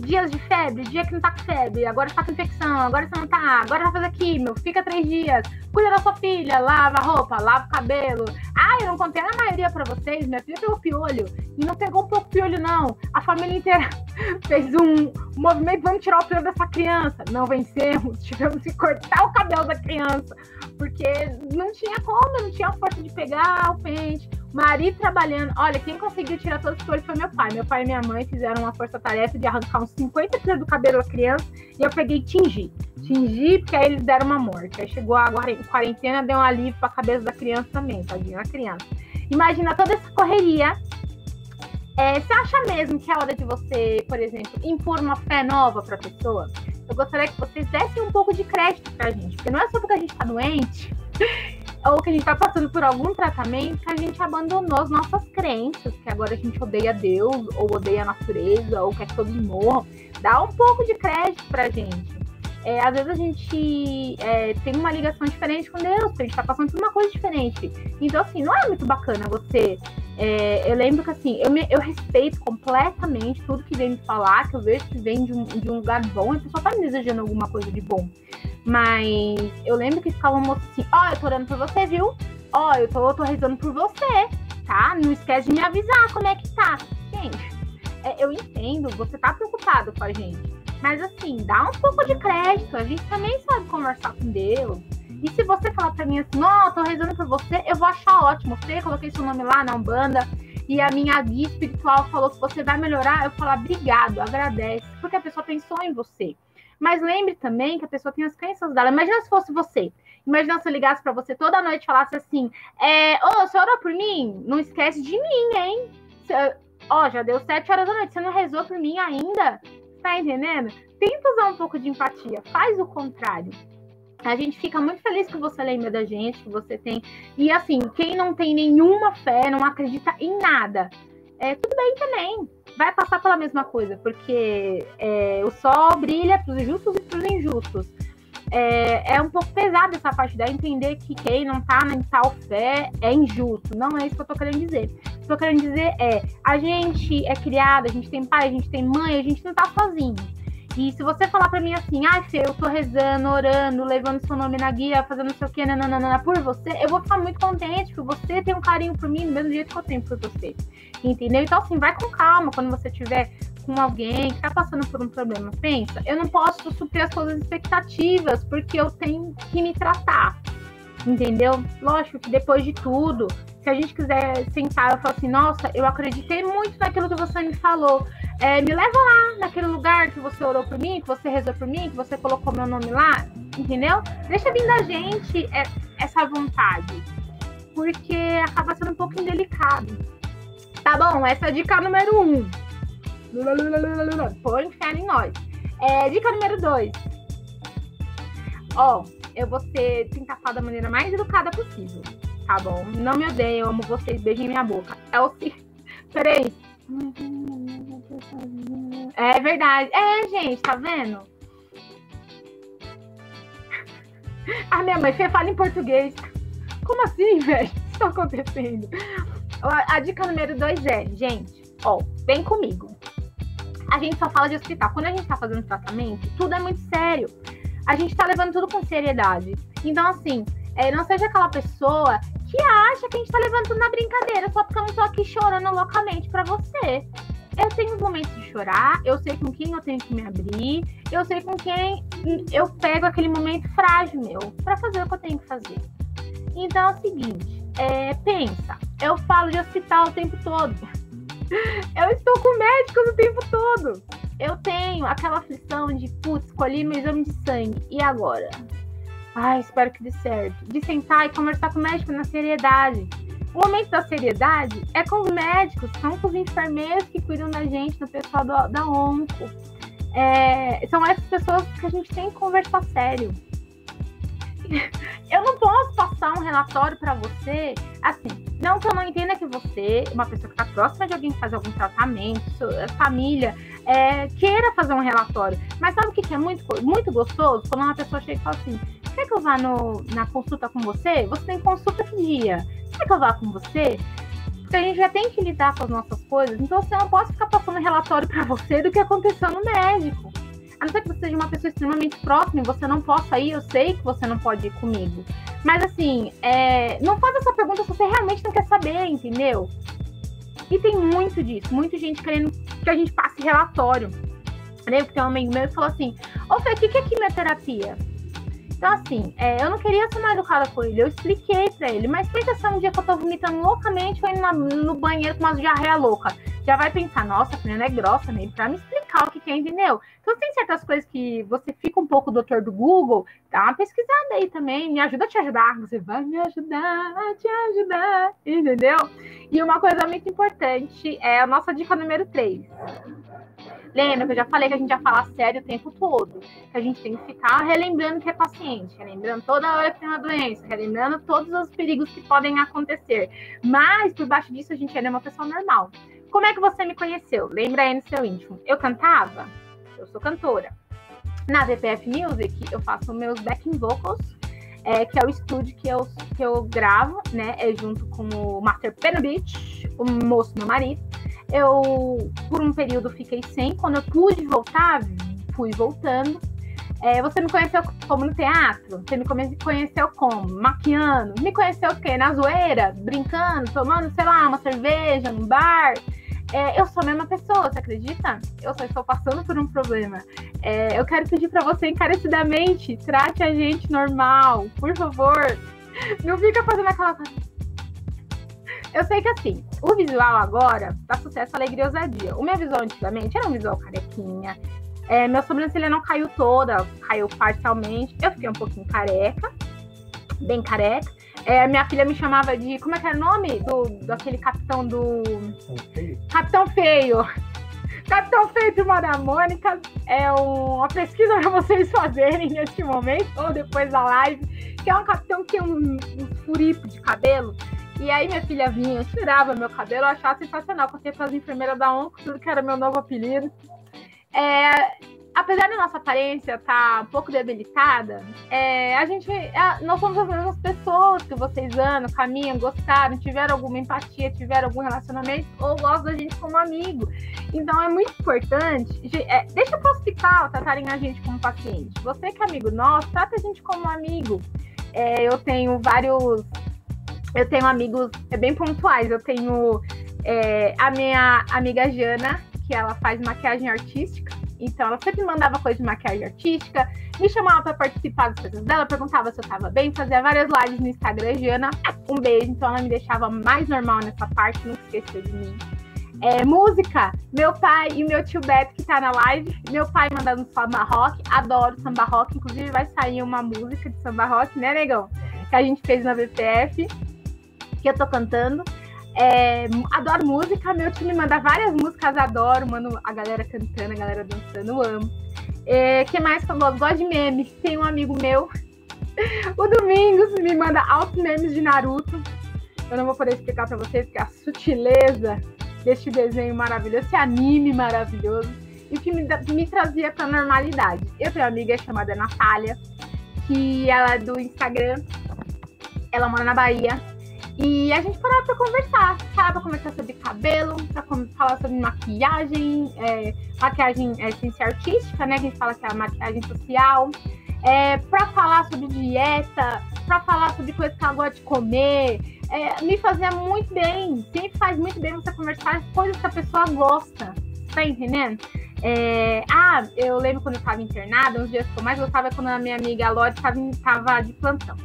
Speaker 2: Dias de febre, dia que não tá com febre, agora tá com infecção, agora você não tá, agora vai fazer químio, fica três dias, cuida da sua filha, lava a roupa, lava o cabelo. Ah, eu não contei a maioria para vocês, minha filha pegou piolho, e não pegou um pouco piolho, não. A família inteira fez um movimento, vamos tirar o piolho dessa criança. Não vencemos, tivemos que cortar o cabelo da criança, porque não tinha como, não tinha força de pegar o pente marido trabalhando. Olha, quem conseguiu tirar todos os piolhos foi meu pai. Meu pai e minha mãe fizeram uma força-tarefa de arrancar uns 50 quilos do cabelo da criança e eu peguei e tingi. Tingi, porque aí eles deram uma morte. Aí chegou a quarentena, deu um alívio pra cabeça da criança também, tadinha, a criança. Imagina toda essa correria. É, você acha mesmo que é hora de você, por exemplo, impor uma fé nova pra pessoa? Eu gostaria que vocês dessem um pouco de crédito pra gente, porque não é só porque a gente tá doente ou que a gente tá passando por algum tratamento que a gente abandonou as nossas crenças, que agora a gente odeia Deus, ou odeia a natureza, ou quer que todos morram. Dá um pouco de crédito pra gente. É, às vezes a gente é, tem uma ligação diferente com Deus, a gente tá passando por uma coisa diferente. Então, assim, não é muito bacana você. É, eu lembro que, assim, eu, me, eu respeito completamente tudo que vem me falar, que eu vejo que vem de um, de um lugar bom, e a pessoa tá me desejando alguma coisa de bom. Mas eu lembro que ficava moço assim: Ó, oh, eu tô orando por você, viu? Ó, oh, eu tô, tô rezando por você, tá? Não esquece de me avisar como é que tá. Gente, é, eu entendo, você tá preocupado com a gente. Mas assim, dá um pouco de crédito. A gente também sabe conversar com Deus. E se você falar pra mim assim, ó, tô rezando por você, eu vou achar ótimo. Você coloquei seu nome lá na Umbanda e a minha guia espiritual falou que você vai melhorar, eu falo, obrigado, agradece, porque a pessoa pensou em você. Mas lembre também que a pessoa tem as crenças dela. Imagina se fosse você. Imagina se eu ligasse para você toda noite e falasse assim: é, Ô, oh, você orou por mim? Não esquece de mim, hein? Ó, já deu sete horas da noite, você não rezou por mim ainda? Tá entendendo? Tenta usar um pouco de empatia, faz o contrário. A gente fica muito feliz que você lembra da gente, que você tem. E assim, quem não tem nenhuma fé, não acredita em nada, é tudo bem também. Vai passar pela mesma coisa, porque é, o sol brilha para os justos e para os injustos. É, é, um pouco pesado essa parte da entender que quem não tá em tal fé é injusto. Não é isso que eu tô querendo dizer. O que eu tô querendo dizer é: a gente é criada, a gente tem pai, a gente tem mãe, a gente não tá sozinho. E se você falar para mim assim, ah, Fê, eu tô rezando, orando, levando seu nome na guia, fazendo não sei o que, nananana, por você, eu vou ficar muito contente, porque você tem um carinho por mim do mesmo jeito que eu tenho por você. Entendeu? Então, assim, vai com calma quando você tiver com alguém que tá passando por um problema. Pensa, eu não posso suprir as suas expectativas, porque eu tenho que me tratar. Entendeu? Lógico que depois de tudo, se a gente quiser sentar e falar assim, nossa, eu acreditei muito naquilo que você me falou. É, me leva lá naquele lugar que você orou por mim, que você rezou por mim, que você colocou meu nome lá, entendeu? Deixa vir da gente é, essa vontade, porque acaba sendo um pouco indelicado. Tá bom, essa é a dica número um. Põe fé em nós. É, dica número dois. Ó, eu vou ser, tentar falar da maneira mais educada possível. Tá bom? Não me odeiem, eu amo vocês, beijem minha boca. É o Peraí. É verdade. É, gente, tá vendo? A minha mãe fala em português. Como assim, velho? O que tá acontecendo? A, dica número dois é, gente, ó, vem comigo. A gente só fala de hospital. Quando a gente tá fazendo tratamento, tudo é muito sério. A gente tá levando tudo com seriedade. Então, assim, é, não seja aquela pessoa que acha que a gente tá levando tudo na brincadeira só porque eu não tô aqui chorando loucamente para você. Eu tenho os momentos de chorar, eu sei com quem eu tenho que me abrir, eu sei com quem eu pego aquele momento frágil meu para fazer o que eu tenho que fazer. Então é o seguinte, é, pensa, eu falo de hospital o tempo todo. Eu estou com médicos o tempo todo. Eu tenho aquela aflição de, putz, escolhi meu exame de sangue. E agora? Ai, espero que dê certo. De sentar e conversar com o médico na seriedade. O momento da seriedade é com os médicos, são com os enfermeiros que cuidam da gente, do pessoal do, da ONCO. É, são essas pessoas que a gente tem que conversar sério. Eu não posso passar um relatório para você, assim, não que eu não entenda que você, uma pessoa que está próxima de alguém que faz algum tratamento, família, é, queira fazer um relatório. Mas sabe o que é muito, muito gostoso? Quando uma pessoa chega e fala assim: quer que eu vá no, na consulta com você? Você tem consulta que dia? Quer que eu vá com você? Porque a gente já tem que lidar com as nossas coisas, então você não pode ficar passando relatório para você do que aconteceu no médico. A não ser que você seja uma pessoa extremamente próxima e você não possa ir, eu sei que você não pode ir comigo. Mas assim, é, não faz essa pergunta se você realmente não quer saber, entendeu? E tem muito disso, muita gente querendo que a gente passe relatório. Né? Porque um amigo meu falou assim: Ô Fê, o que é quimioterapia? Então, assim, é, eu não queria ser mais educada com ele, eu expliquei pra ele, mas pensa se um dia que eu tô vomitando loucamente ou indo no banheiro com uma diarreia louca. Já vai pensar, nossa, a Fernanda é grossa, né? Pra me explicar o que, que é, entendeu? Então, tem certas coisas que você fica um pouco doutor do Google, dá uma pesquisada aí também, me ajuda a te ajudar. Você vai me ajudar a te ajudar, entendeu? E uma coisa muito importante é a nossa dica número 3 Lembra que eu já falei que a gente já fala sério o tempo todo. Que a gente tem que ficar relembrando que é paciente, relembrando toda hora que tem uma doença, relembrando todos os perigos que podem acontecer. Mas, por baixo disso, a gente ainda é uma pessoa normal. Como é que você me conheceu? Lembra aí no seu íntimo. Eu cantava? Eu sou cantora. Na VPF Music, eu faço meus backing vocals, é, que é o estúdio que eu, que eu gravo, né? É junto com o Master Pena Beach, o moço meu marido eu, por um período, fiquei sem. Quando eu pude voltar, fui voltando. É, você me conheceu como no teatro? Você me conheceu como? Maquiando? Me conheceu o quê? Na zoeira? Brincando? Tomando, sei lá, uma cerveja num bar? É, eu sou a mesma pessoa, você acredita? Eu só estou passando por um problema. É, eu quero pedir para você encarecidamente, trate a gente normal, por favor. Não fica fazendo aquela coisa eu sei que assim, o visual agora tá sucesso, alegria e ousadia. O meu visual antigamente era um visual carequinha. É, minha sobrancelha não caiu toda, caiu parcialmente. Eu fiquei um pouquinho careca, bem careca. É, minha filha me chamava de. Como é que é o nome? Do, daquele capitão do. Capitão Feio. Capitão Feio de da Mônica. É uma pesquisa para vocês fazerem neste momento, ou depois da live. Que é um capitão que tem um, um furipo de cabelo. E aí minha filha vinha, tirava meu cabelo, eu achava sensacional. Contei para as enfermeiras da ONU, tudo que era meu novo apelido. É, apesar da nossa aparência estar tá um pouco debilitada, é, a gente, é, nós somos as mesmas pessoas que vocês andam, caminham, gostaram, tiveram alguma empatia, tiveram algum relacionamento ou gostam da gente como amigo. Então é muito importante, é, deixa para o hospital tratarem a gente como paciente. Você que é amigo nosso, trata a gente como amigo. É, eu tenho vários, eu tenho amigos é, bem pontuais. Eu tenho é, a minha amiga Jana, que ela faz maquiagem artística. Então, ela sempre mandava coisa de maquiagem artística, me chamava para participar das coisas dela, perguntava se eu tava bem, fazia várias lives no Instagram. Jana, um beijo. Então, ela me deixava mais normal nessa parte, não esqueceu de mim. É, música, meu pai e meu tio Beto, que tá na live. Meu pai mandando samba rock, adoro samba rock. Inclusive, vai sair uma música de samba rock, né, negão? Que a gente fez na VPF, que eu tô cantando. É, adoro música, meu time manda várias músicas, adoro, mano, a galera cantando, a galera dançando, amo. É, que mais eu gosto? De memes. Tem um amigo meu, o Domingos, me manda altos memes de Naruto. Eu não vou poder explicar pra vocês que a sutileza deste desenho maravilhoso, esse anime maravilhoso, e que me, me trazia pra normalidade. Eu tenho uma amiga chamada Natália, que ela é do Instagram, ela mora na Bahia, e a gente parava pra conversar, parava pra conversar sobre cabelo, pra falar sobre maquiagem, é, maquiagem é, artística, né? Que a gente fala que é a maquiagem social. É, pra falar sobre dieta, pra falar sobre coisas que ela gosta de comer. É, me fazia muito bem. Sempre faz muito bem você conversar coisas que a pessoa gosta. Tá entendendo? É, ah, eu lembro quando eu tava internada, uns dias que eu mais gostava é quando a minha amiga Lore tava, tava de plantão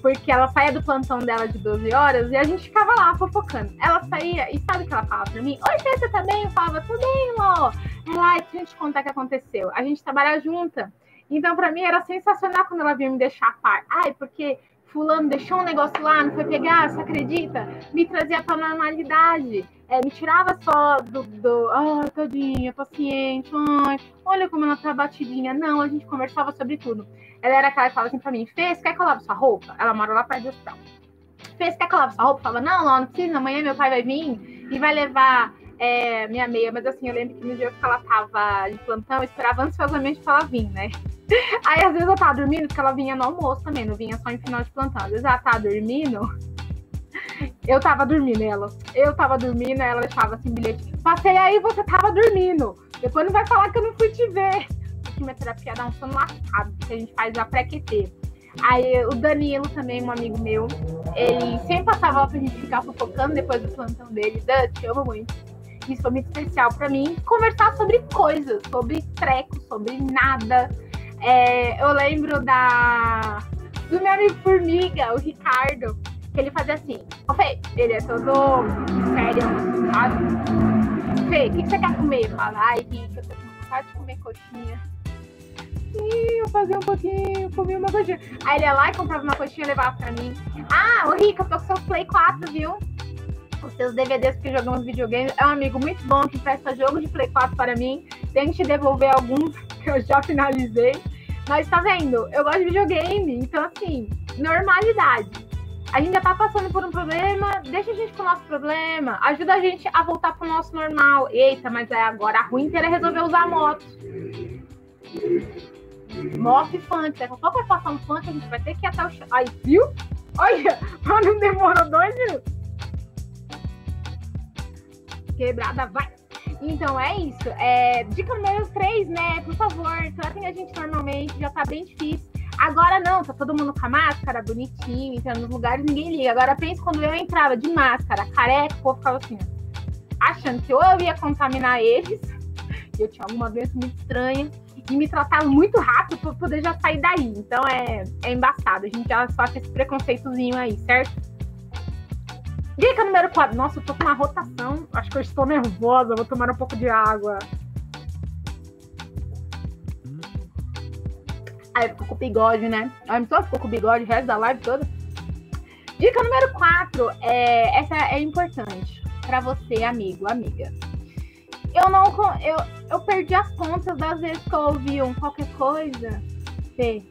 Speaker 2: porque ela saía do plantão dela de 12 horas e a gente ficava lá fofocando. Ela saía e sabe o que ela falava pra mim? Oi, Fê, você tá bem? Eu falava, tudo bem, Lô. Ela, deixa eu te contar o que aconteceu. A gente trabalha junta. Então, pra mim, era sensacional quando ela vinha me deixar a par. Ai, porque fulano deixou um negócio lá, não foi pegar, você acredita? Me trazia pra normalidade. É, me tirava só do, do ah, tadinha, paciente, ai, olha como ela tá batidinha. Não, a gente conversava sobre tudo. Ela era aquela que falava assim pra mim, você quer que eu lave sua roupa? Ela mora lá perto do hospital. Você quer que eu lave sua roupa? Eu falava, não, não, não precisa, amanhã meu pai vai vir e vai levar é, minha meia. Mas assim, eu lembro que no dia que ela tava de plantão, eu esperava ansiosamente pra ela vir, né? Aí às vezes eu tava dormindo, porque ela vinha no almoço também, não vinha só em final de plantão. Às vezes ela tava dormindo, eu tava dormindo, ela. Eu tava dormindo, ela deixava assim bilhete. Passei aí, você tava dormindo. Depois não vai falar que eu não fui te ver quimioterapia dá um sono lascado, que a gente faz a pré-QT. Aí o Danilo também, um amigo meu, ele sempre passava lá pra gente ficar fofocando depois do plantão dele. Dan, te amo muito. Isso foi muito especial para mim. Conversar sobre coisas, sobre treco, sobre nada. É, eu lembro da do meu amigo Formiga, o Ricardo, que ele fazia assim. Ô, Fê, ele é todo sério, sabe? Fê, o que, que você quer comer? Fala, ai, Rica, eu tô com vontade de comer coxinha pouquinho, fazia um pouquinho, comia uma coxinha. Aí ele ia lá e comprava uma coxinha e levava pra mim. Ah, ô Rica, eu tô com seus Play 4, viu? Os seus DVDs que jogamos videogames. É um amigo muito bom que presta jogo de Play 4 para mim. Tente devolver alguns que eu já finalizei. Mas tá vendo? Eu gosto de videogame. Então, assim, normalidade. A gente já tá passando por um problema, deixa a gente com o nosso problema, ajuda a gente a voltar pro nosso normal. Eita, mas é agora a ruim inteira é resolver usar moto. Moto e funk. A pouco vai passar um funk, a gente vai ter que ir até o chão. Aí, viu? Olha, mas não demorou dois minutos. Quebrada, vai. Então é isso. É, dica número 3, né? Por favor, tratem a gente normalmente, já tá bem difícil. Agora não, tá todo mundo com a máscara, bonitinho, entrando nos lugares, ninguém liga. Agora pensa quando eu entrava de máscara, careca, o povo ficava assim, achando que ou eu ia contaminar eles, eu tinha alguma doença muito estranha, e me tratar muito rápido para poder já sair daí. Então é, é embaçado. A gente já sofre esse preconceitozinho aí, certo? Dica número 4. Nossa, eu tô com uma rotação. Acho que eu estou nervosa. Vou tomar um pouco de água. Aí ficou com o bigode, né? A pessoa ficou com o bigode o resto da live toda. Dica número 4, é, essa é importante para você, amigo, amiga. Eu não eu, eu perdi as contas das vezes que eu ouvi um qualquer coisa. Fê,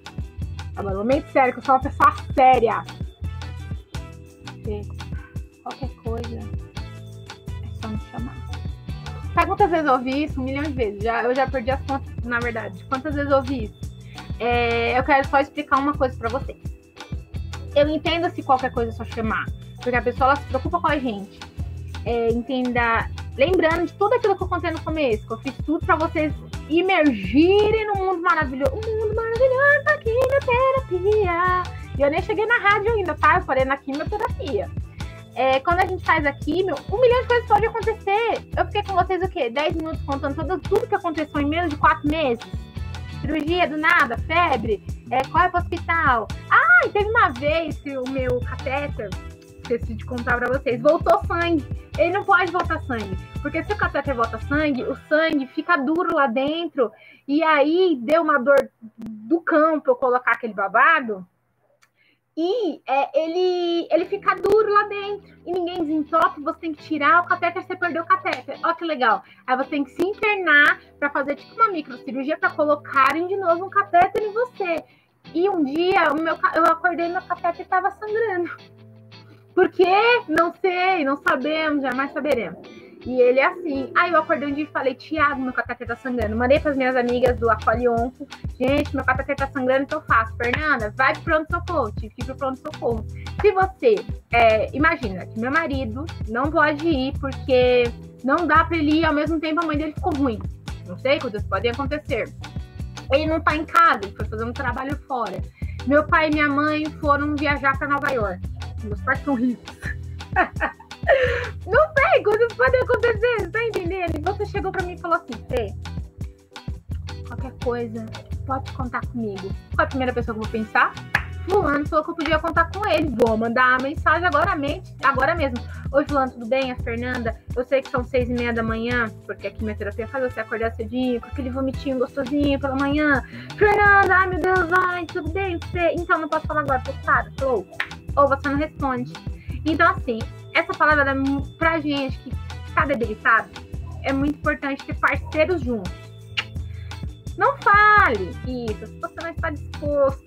Speaker 2: agora, momento sério, que eu sou uma pessoa séria. Fê, qualquer coisa, é só me chamar. Sabe quantas vezes eu ouvi isso? Um milhão de vezes. Já, eu já perdi as contas, na verdade. Quantas vezes eu ouvi isso? É, eu quero só explicar uma coisa para vocês. Eu entendo se qualquer coisa é só chamar, porque a pessoa se preocupa com a gente. É, entenda, lembrando de tudo aquilo que eu contei no começo, que eu fiz tudo para vocês imergirem no mundo maravilhoso. O mundo maravilhoso da quimioterapia. E eu nem cheguei na rádio ainda, tá? Eu parei na quimioterapia. É, quando a gente faz a quimio, um milhão de coisas pode acontecer. Eu fiquei com vocês o quê? 10 minutos contando tudo, tudo que aconteceu em menos de 4 meses cirurgia do nada, febre, é, corre pro hospital. Ah, teve uma vez que o meu catéter, esqueci de contar pra vocês, voltou sangue. Ele não pode voltar sangue, porque se o catéter volta sangue, o sangue fica duro lá dentro, e aí deu uma dor do campo eu colocar aquele babado, e é, ele, ele fica duro lá dentro. E ninguém desentope, você tem que tirar o catéter, você perdeu o catéter. Olha que legal. Aí você tem que se internar para fazer tipo uma microcirurgia para colocarem de novo um catéter em você. E um dia o meu, eu acordei meu catéter estava sangrando. Por quê? Não sei, não sabemos, jamais saberemos. E ele é assim. Aí eu acordei um dia e falei, Tiago, meu cateter tá sangrando. Mandei para as minhas amigas do Aqualionco. Gente, meu cateter tá sangrando, então faço. Fernanda, vai pro pronto-socorro. Tive que ir pro pronto-socorro. Se você, é, imagina que meu marido não pode ir porque não dá para ele ir ao mesmo tempo a mãe dele ficou ruim. Não sei, coisas podem acontecer. Ele não tá em casa, ele foi fazer um trabalho fora. Meu pai e minha mãe foram viajar para Nova York. Meus pais são ricos. Não sei, coisas podem acontecer, tá entendendo? E você chegou pra mim e falou assim, Fê, qualquer coisa, pode contar comigo. Qual a primeira pessoa que eu vou pensar? Fulano falou que eu podia contar com ele. Vou mandar a mensagem agora, mente, agora mesmo. Oi, Fulano, tudo bem? A Fernanda. Eu sei que são seis e meia da manhã, porque a quimioterapia faz você acordar cedinho, com aquele vomitinho gostosinho pela manhã. Fernanda, ai meu Deus, ai, tudo bem? Você... Então, não posso falar agora, tô claro, falou. Ou você não responde. Então, assim, essa palavra pra gente que tá debilitado, é muito importante ter parceiros juntos. Não fale isso se você não está disposto.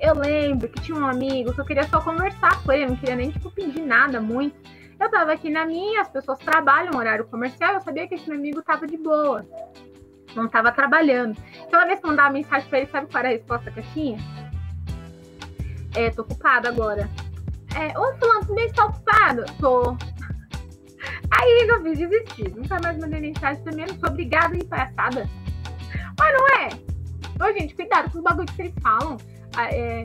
Speaker 2: Eu lembro que tinha um amigo que eu queria só conversar com ele, não queria nem tipo, pedir nada muito. Eu tava aqui na minha, as pessoas trabalham horário comercial, eu sabia que esse meu amigo tava de boa. Não tava trabalhando. Toda vez que mandava mensagem pra ele, sabe qual era a resposta que eu tinha? É, tô ocupado agora. É, ô fulano, você está ocupado? Tô. Aí eu fiz desistir. Nunca mais mandei mensagem também. Não sou obrigada a ir palhaçada. Mas não é? Ô, gente, cuidado com os bagulho que vocês falam. Ah, é,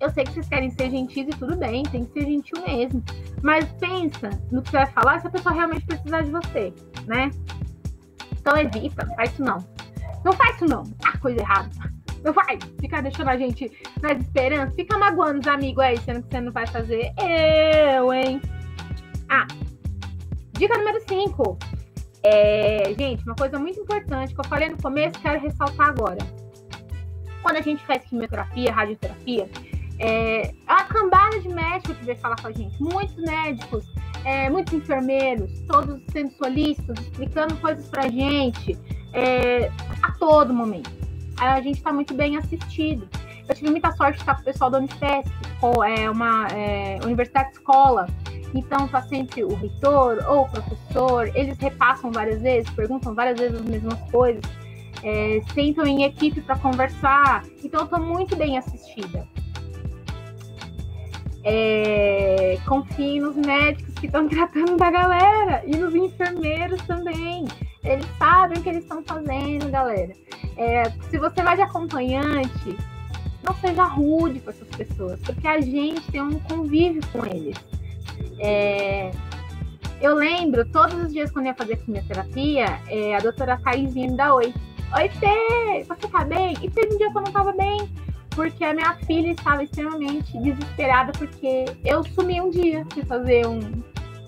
Speaker 2: eu sei que vocês querem ser gentis e tudo bem, tem que ser gentil mesmo. Mas pensa no que você vai falar se a pessoa realmente precisar de você, né? Então evita, faz isso não. Não faz isso não. Ah, coisa errada. Não vai ficar deixando a gente nas esperanças. Fica magoando os amigos aí, sendo que você não vai fazer. Eu, hein? Ah, dica número 5. É, gente, uma coisa muito importante que eu falei no começo, quero ressaltar agora. Quando a gente faz quimioterapia, radioterapia, é, a cambada de médicos que veio falar com a gente. Muitos médicos, é, muitos enfermeiros, todos sendo solistas, explicando coisas pra gente é, a todo momento a gente está muito bem assistido. Eu tive muita sorte de estar com o pessoal da Unifesp, é uma é, universidade escola. Então tá sempre o reitor ou o professor, eles repassam várias vezes, perguntam várias vezes as mesmas coisas, é, sentam em equipe para conversar. Então eu tô muito bem assistida. É, confie nos médicos que estão tratando da galera e nos enfermeiros também. Eles sabem o que eles estão fazendo, galera. É, se você vai de acompanhante, não seja rude com essas pessoas, porque a gente tem um convívio com eles. É, eu lembro, todos os dias quando eu ia fazer quimioterapia, é, a doutora Thais vinha me dar oi. Oi, Fê, você tá bem? E teve um dia que eu não tava bem, porque a minha filha estava extremamente desesperada, porque eu sumi um dia, fui fazer um,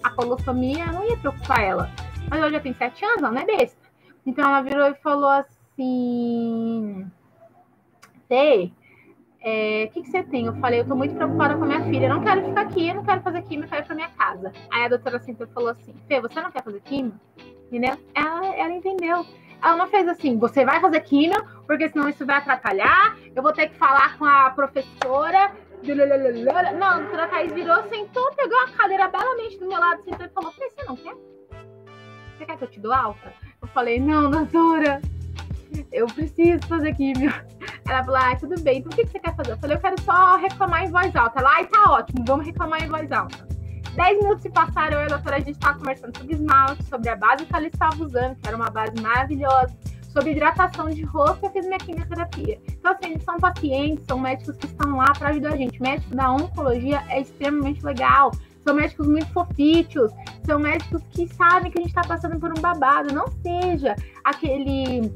Speaker 2: a colossomia, não ia preocupar ela. Mas ela já tem sete anos, ela não é besta. Então ela virou e falou assim: é, o que, que você tem? Eu falei, eu tô muito preocupada com a minha filha, eu não quero ficar aqui, eu não quero fazer químio, eu quero ir pra minha casa. Aí a doutora Cintia falou assim, Fê, você não quer fazer químio? Entendeu? Ela, ela entendeu. Ela não fez assim, você vai fazer químio, porque senão isso vai atrapalhar, eu vou ter que falar com a professora. Não, a doutora Thaís virou, sentou, pegou a cadeira belamente do meu lado, sentou e falou, você não quer? Você quer que eu te dou alta? Eu falei, não, doutora, eu preciso fazer químio. Ela falou, ah, tudo bem, então o que você quer fazer? Eu falei, eu quero só reclamar em voz alta. Ela, ai, tá ótimo, vamos reclamar em voz alta. Dez minutos se passaram, eu e a doutora, a gente estava conversando sobre esmalte, sobre a base que ela estava usando, que era uma base maravilhosa, sobre hidratação de rosto, eu fiz minha quimioterapia. Então, assim, eles são pacientes, são médicos que estão lá para ajudar a gente. O médico da oncologia é extremamente legal. São médicos muito fofitos, são médicos que sabem que a gente está passando por um babado. Não seja aquele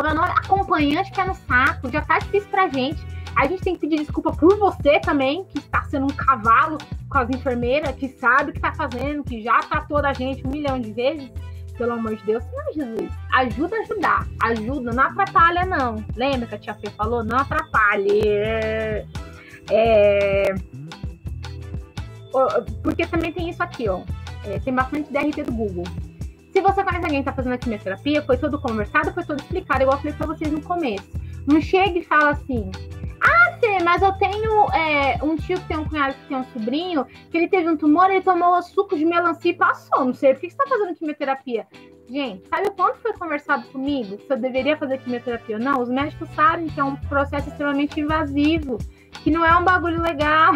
Speaker 2: é? Acompanhante que é no saco, já tá difícil pra gente. A gente tem que pedir desculpa por você também, que está sendo um cavalo com as enfermeiras, que sabe o que tá fazendo, que já tratou da gente um milhão de vezes. Pelo amor de Deus, não, Jesus. Ajuda a ajudar. Ajuda, não atrapalha, não. Lembra que a tia Fê falou? Não atrapalhe. É... é... Porque também tem isso aqui, ó. É, tem bastante DRT do Google. Se você conhece alguém que está fazendo quimioterapia, foi todo conversado, foi todo explicado, igual eu falei para vocês no começo. Não chega e fala assim, ah, Fê, mas eu tenho é, um tio que tem um cunhado que tem um sobrinho, que ele teve um tumor, ele tomou suco de melancia e passou. Não sei por que você está fazendo quimioterapia. Gente, sabe o quanto foi conversado comigo se eu deveria fazer quimioterapia ou não? Os médicos sabem que é um processo extremamente invasivo, que não é um bagulho legal,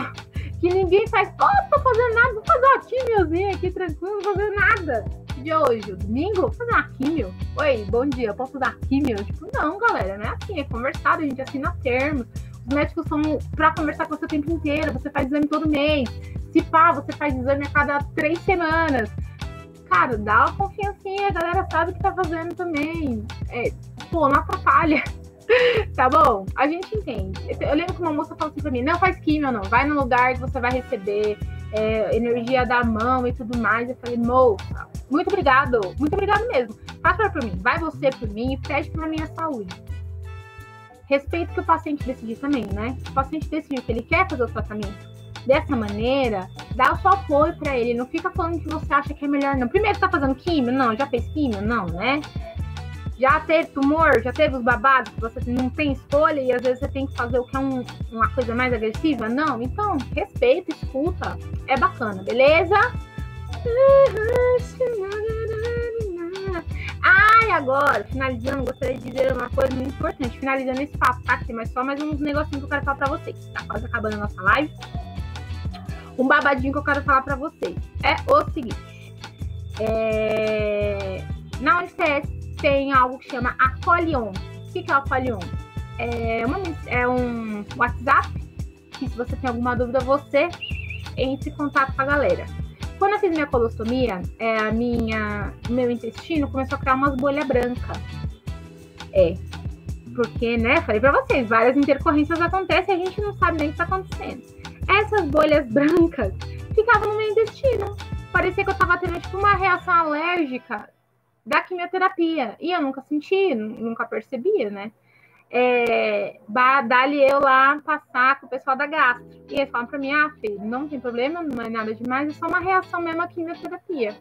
Speaker 2: que ninguém faz, oh, tô fazendo nada, vou fazer uma quimiozinha aqui tranquilo, não fazer nada de hoje? Domingo? Vou fazer uma químio? Oi, bom dia, posso fazer químio? Tipo, não, galera, não é assim, é conversado, a gente assina termos. Os médicos são pra conversar com você o tempo inteiro, você faz exame todo mês. Se pá, você faz exame a cada três semanas. Cara, dá uma confiancinha, a galera sabe o que tá fazendo também. É, pô, não atrapalha. Tá bom? A gente entende. Eu lembro que uma moça falou assim pra mim: não faz químio, não. Vai no lugar que você vai receber é, energia da mão e tudo mais. Eu falei, moça, muito obrigado, muito obrigado mesmo. Faça por mim, vai você por mim e pede pela minha saúde. Respeito que o paciente decidir também, né? Se o paciente decidir que ele quer fazer o tratamento dessa maneira, dá o seu apoio para ele. Não fica falando que você acha que é melhor, não. Primeiro, tá fazendo químio? Não. Já fez químio? Não, né? Já teve tumor? Já teve os babados que você não tem escolha e às vezes você tem que fazer o que é um, uma coisa mais agressiva? Não. Então, respeita, escuta. É bacana, beleza? Ai, agora, finalizando, gostaria de dizer uma coisa muito importante. Finalizando esse papo, tá? Aqui, mas só mais uns negocinhos que eu quero falar pra vocês. Tá quase acabando a nossa live. Um babadinho que eu quero falar pra vocês. É o seguinte. É... Na UFS tem algo que chama Acolion. O que é o Acolion? É, uma, é um WhatsApp que se você tem alguma dúvida, você entre em contato com a galera. Quando eu fiz minha colostomia, é, a minha, meu intestino começou a criar umas bolhas brancas. É. Porque, né, falei pra vocês, várias intercorrências acontecem e a gente não sabe nem o que tá acontecendo. Essas bolhas brancas ficavam no meu intestino. Parecia que eu tava tendo, tipo, uma reação alérgica da quimioterapia. E eu nunca senti, nunca percebia, né? é, dali eu lá passar com o pessoal da gastro. E eles falam pra mim, ah, filho, não tem problema, não é nada demais, é só uma reação mesmo à quimioterapia.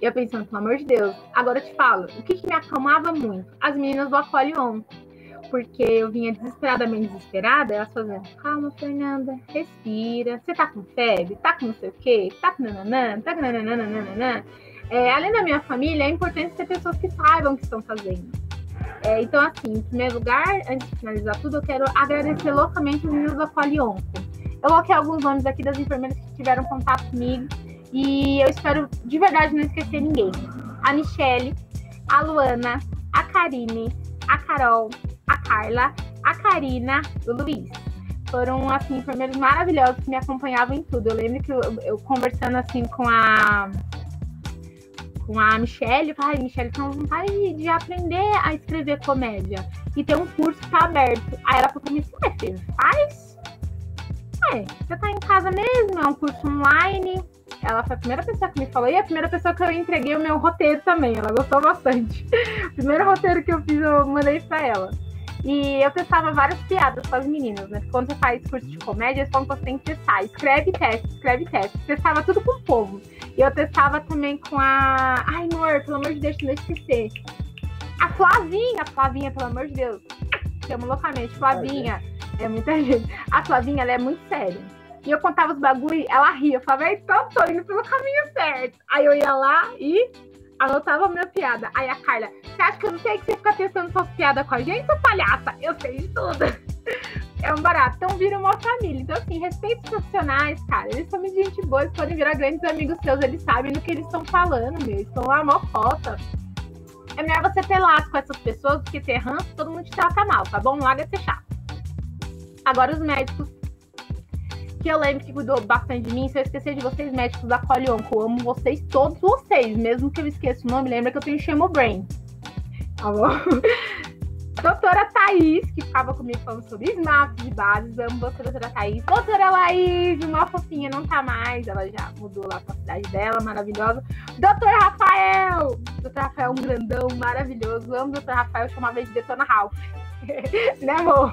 Speaker 2: E eu pensando, pelo amor de Deus. Agora eu te falo, o que, que me acalmava muito? As meninas do Apolion. Porque eu vinha desesperadamente desesperada, elas fazendo, calma, Fernanda, respira. Você tá com febre? Tá com não sei o quê? Tá com nananã? Tá com nananã? É, além da minha família, é importante ter pessoas que saibam o que estão fazendo. É, então, assim, em primeiro lugar, antes de finalizar tudo, eu quero agradecer loucamente os meninos da Qualionco. Eu coloquei alguns nomes aqui das enfermeiras que tiveram contato comigo e eu espero de verdade não esquecer ninguém. A Michelle, a Luana, a Karine, a Carol, a Carla, a Karina, o Luiz. Foram, assim, enfermeiros maravilhosos que me acompanhavam em tudo. Eu lembro que eu, eu conversando, assim, com a com a Michelle, falei, Michelle, tem vontade de aprender a escrever comédia. E tem um curso que tá aberto. Aí ela falou pra mim assim, é, filho, faz? É, você tá em casa mesmo, é um curso online. Ela foi a primeira pessoa que me falou, e a primeira pessoa que eu entreguei o meu roteiro também. Ela gostou bastante. o primeiro roteiro que eu fiz, eu mandei pra ela. E eu testava várias piadas com as meninas, né? Quando você faz curso de comédia, eles falam que você tem que testar. Escreve teste, escreve teste. Testava tudo com o povo. E eu testava também com a. Ai, amor, pelo amor de Deus, não esquecer. A Flavinha, Flavinha, pelo amor de Deus. Chamo loucamente, Flavinha. É muita gente. A Flavinha, ela é muito séria. E eu contava os bagulho, ela ria. Eu falava, então tô indo pelo caminho certo. Aí eu ia lá e anotava minha piada. Aí a Carla, você acha que eu não sei que você fica testando suas piadas com a gente, sua palhaça? Eu sei de tudo. É um barato. Então vira uma família. Então, assim, respeito os profissionais, cara. Eles são muito gente boa, eles podem virar grandes amigos seus, eles sabem do que eles estão falando, meu. Estão lá mó foto. É melhor você ter laço com essas pessoas do que ter ranço, todo mundo te trata mal, tá bom? Larga de ser chato. Agora os médicos que eu lembro que cuidou bastante de mim. Se eu esquecer de vocês, médicos da Colionco, eu amo vocês, todos vocês. Mesmo que eu esqueça o nome, lembra que eu tenho Chemo Brain. Tá bom? Doutora Thaís, que ficava comigo falando sobre SMAP de bases. Amo você, doutora Thaís. Doutora Laís, uma fofinha, não tá mais. Ela já mudou lá pra cidade dela, maravilhosa. Doutor Rafael! Doutor Rafael, um grandão, maravilhoso. Amo doutor Rafael, chamava ele de Detona Ralph. né, amor?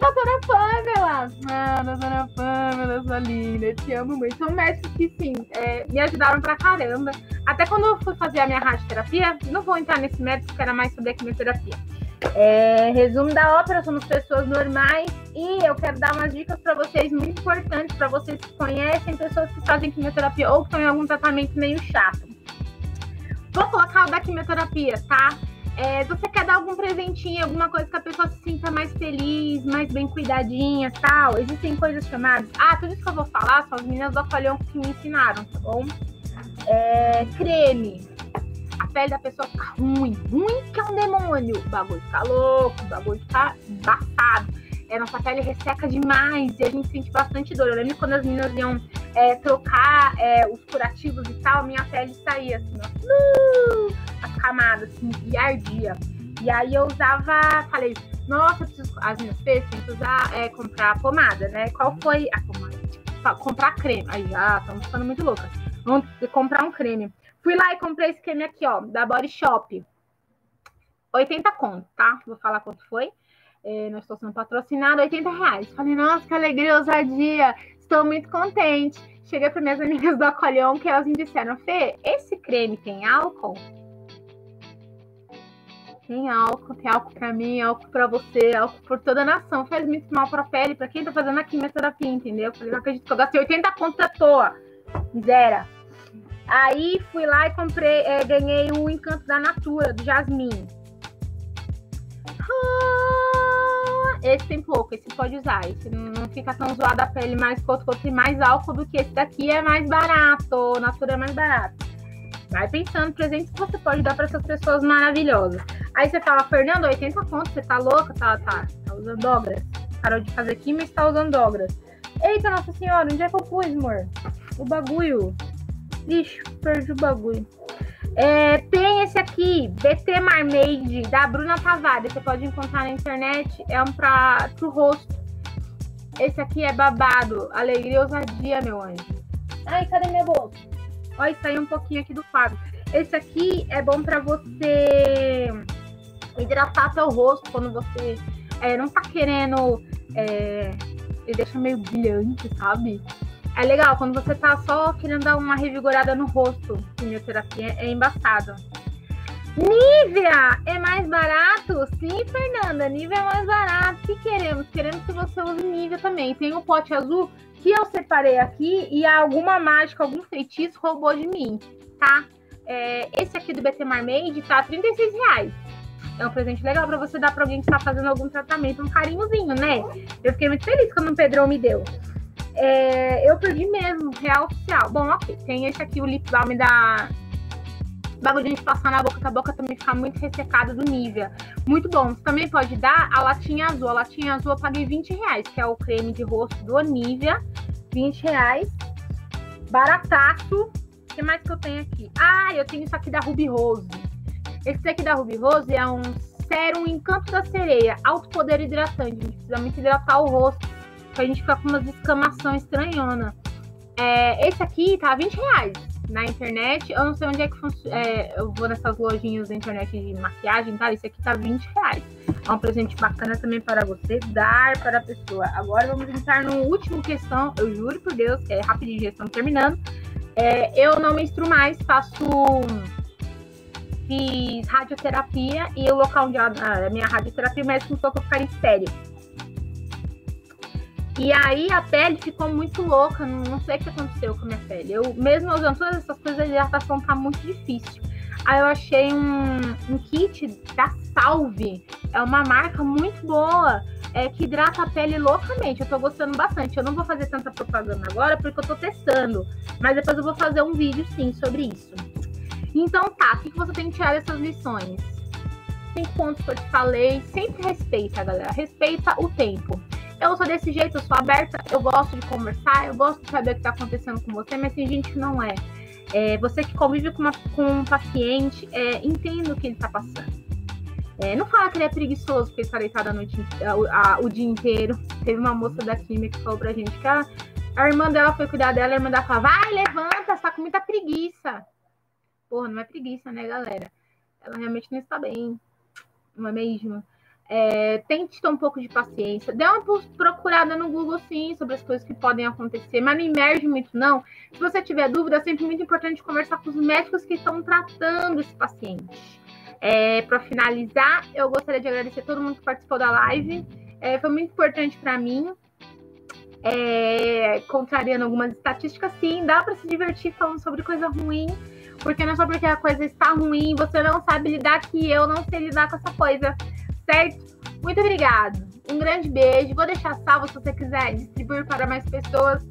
Speaker 2: Doutora Pamela! Ah, doutora Pamela, sua linda, te amo muito. São médicos que, sim, é, me ajudaram pra caramba. Até quando eu fui fazer a minha radioterapia, não vou entrar nesse médico que era mais sobre a quimioterapia. É, resumo da ópera, somos pessoas normais e eu quero dar umas dicas para vocês muito importantes, para vocês que conhecem pessoas que fazem quimioterapia ou que estão em algum tratamento meio chato. Vou colocar o da quimioterapia, tá? É, você quer dar algum presentinho, alguma coisa que a pessoa se sinta mais feliz, mais bem cuidadinha tal. Existem coisas chamadas. Ah, tudo isso que eu vou falar são as meninas do Aqualhão que me ensinaram, tá bom? É, creme. A pele da pessoa fica ruim. Ruim que é um demônio. O bagulho fica louco, o bagulho fica embaçado. É, nossa pele resseca demais e a gente sente bastante dor. Eu lembro quando as meninas iam é, trocar é, os curativos e tal, minha pele saía assim, ó. As camadas, assim, e ardia. E aí eu usava, falei, nossa, preciso, as minhas feias tem que usar, é, comprar pomada, né? Qual foi a pomada? Tipo, comprar creme. Aí, ah, estamos ficando muito loucas. Vamos comprar um creme. Fui lá e comprei esse creme aqui, ó, da Body Shop. 80 conto, tá? Vou falar quanto foi. É, não estou sendo patrocinado, 80 reais. Falei, nossa, que alegria, ousadia. Estou muito contente. Cheguei para minhas amigas do Acolhão que elas me disseram, Fê, esse creme tem álcool? tem álcool, tem álcool para mim, álcool para você, álcool por toda a nação. Faz muito mal para a pele, para quem tá fazendo a quimioterapia, entendeu? Eu falei, não acredito que eu gastei 80 contos à toa. Miséria. Aí fui lá e comprei, é, ganhei o Encanto da Natura, do Jasmine. Ah, esse tem pouco, esse pode usar. Esse não fica tão zoado a pele mais outro, tem mais álcool do que esse daqui é mais barato. Natura é mais barato. Vai pensando presentes que você pode dar para essas pessoas maravilhosas. Aí você fala, Fernando, 80 contos, você tá louca? Tá, tá, tá usando ogras. Parou de fazer química e está usando ogras. Eita, Nossa Senhora, onde é que eu pus, amor? O bagulho. Ixi, perdi o bagulho. É, tem esse aqui, BT Marmaid, da Bruna Tavares. Você pode encontrar na internet. É um pra, pro rosto. Esse aqui é babado. Alegria e ousadia, meu anjo. Ai, cadê minha bolsa? Olha, saiu um pouquinho aqui do quadro. Esse aqui é bom para você hidratar seu rosto quando você é, não tá querendo. É, ele deixa meio brilhante, sabe? É legal quando você tá só querendo dar uma revigorada no rosto. Quimioterapia é embaçado. Nívea é mais barato? Sim, Fernanda, Nívea é mais barato. O que queremos? Queremos que você use Nívea também. Tem um pote azul que eu separei aqui e alguma mágica, algum feitiço roubou de mim, tá? É, esse aqui do BT Marmaid tá 36 reais. É um presente legal para você dar para alguém que está fazendo algum tratamento, um carinhozinho, né? Eu fiquei muito feliz quando o Pedrão me deu. É, eu perdi mesmo, real oficial. Bom, ok. Tem esse aqui, o lip balm da. Bagulho de passar na boca, que a boca também fica muito ressecada do Nivea. Muito bom. Você também pode dar a latinha azul. A latinha azul eu paguei 20 reais, que é o creme de rosto do Nivea. 20 reais. Barataço. O que mais que eu tenho aqui? Ah, eu tenho isso aqui da Ruby Rose. Esse aqui da Ruby Rose é um sérum Encanto da Sereia, alto poder hidratante. A gente precisa muito hidratar o rosto, pra gente ficar com umas escamações estranhona. É, esse aqui tá 20 reais. na internet. Eu não sei onde é que funciona. É, eu vou nessas lojinhas da internet de maquiagem, tá? Isso aqui tá 20 reais. É um presente bacana também para você dar para a pessoa. Agora vamos entrar no último questão. Eu juro por Deus, que é rapidinho, já estamos terminando. É, eu não menstruo mais, faço. Fiz radioterapia e o local onde a, a minha radioterapia, o médico falou que eu ficaria estéreo. E aí a pele ficou muito louca, não, sei o que aconteceu com a minha pele. Eu, mesmo usando todas essas coisas, a hidratação tá muito difícil. Aí eu achei um, um kit da Salve. É uma marca muito boa, é, que hidrata a pele loucamente. Eu tô gostando bastante. Eu não vou fazer tanta propaganda agora porque eu tô testando. Mas depois eu vou fazer um vídeo sim sobre isso. Então tá, o que, que você tem que tirar dessas lições? Cinco pontos que eu te falei. Sempre respeita, galera. Respeita o tempo. Eu sou desse jeito, eu sou aberta, eu gosto de conversar, eu gosto de saber o que está acontecendo com você, mas tem gente que não é. é você que convive com, uma, com um paciente, é, entenda o que ele está passando. É, não fala que ele é preguiçoso porque está deitado a noite, a, a, o dia inteiro. Teve uma moça da química que falou pra gente que a, a irmã dela foi cuidar dela, a irmã dela falou: vai, levanta, você tá com muita preguiça. Porra, não é preguiça, né, galera? Ela realmente não está bem. Não é mesmo? É, tente ter um pouco de paciência. Dê uma procurada no Google, sim, sobre as coisas que podem acontecer, mas não emerge muito, não. Se você tiver dúvida, é sempre muito importante conversar com os médicos que estão tratando esse paciente. É, para finalizar, eu gostaria de agradecer a todo mundo que participou da live. É, foi muito importante para mim. É, contrariando algumas estatísticas, sim, dá para se divertir falando sobre coisa ruim, porque não é só porque a coisa está ruim, você não sabe lidar que eu não sei lidar com essa coisa certo? Muito obrigado. Um grande beijo. Vou deixar salvo se você quiser distribuir para mais pessoas.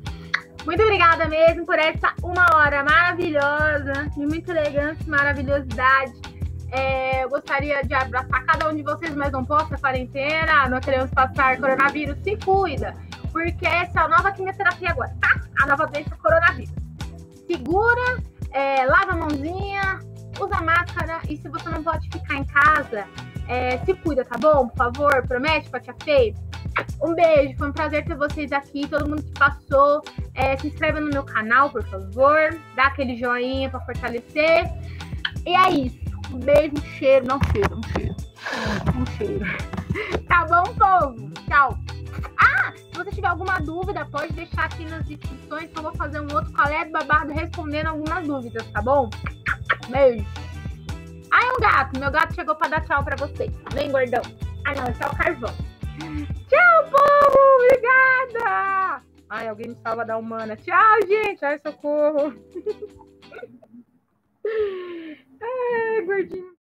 Speaker 2: Muito obrigada mesmo por essa uma hora maravilhosa e muito elegante, maravilhosidade. É, eu gostaria de abraçar cada um de vocês, mas não posso, é quarentena, não queremos passar coronavírus. Se cuida, porque essa é a nova quimioterapia agora, tá? A nova doença coronavírus. Segura, é, lava a mãozinha, usa máscara e se você não pode ficar em casa, é, se cuida, tá bom? Por favor, promete, Patia Feio? Um beijo, foi um prazer ter vocês aqui, todo mundo que passou. É, se inscreva no meu canal, por favor. Dá aquele joinha para fortalecer. E é isso. Um beijo, um cheiro, não cheiro, um cheiro. Um cheiro. Tá bom, povo? Tchau. Ah, se você tiver alguma dúvida, pode deixar aqui nas descrições que eu vou fazer um outro do babado respondendo algumas dúvidas, tá bom? Beijo. Ah, é um gato. Meu gato chegou pra dar tchau pra vocês. Vem, gordão. Ah, não, é o carvão. Tchau, povo! Obrigada! Ai, alguém me salva da humana. Tchau, gente! Ai, socorro! Ai, gordinho.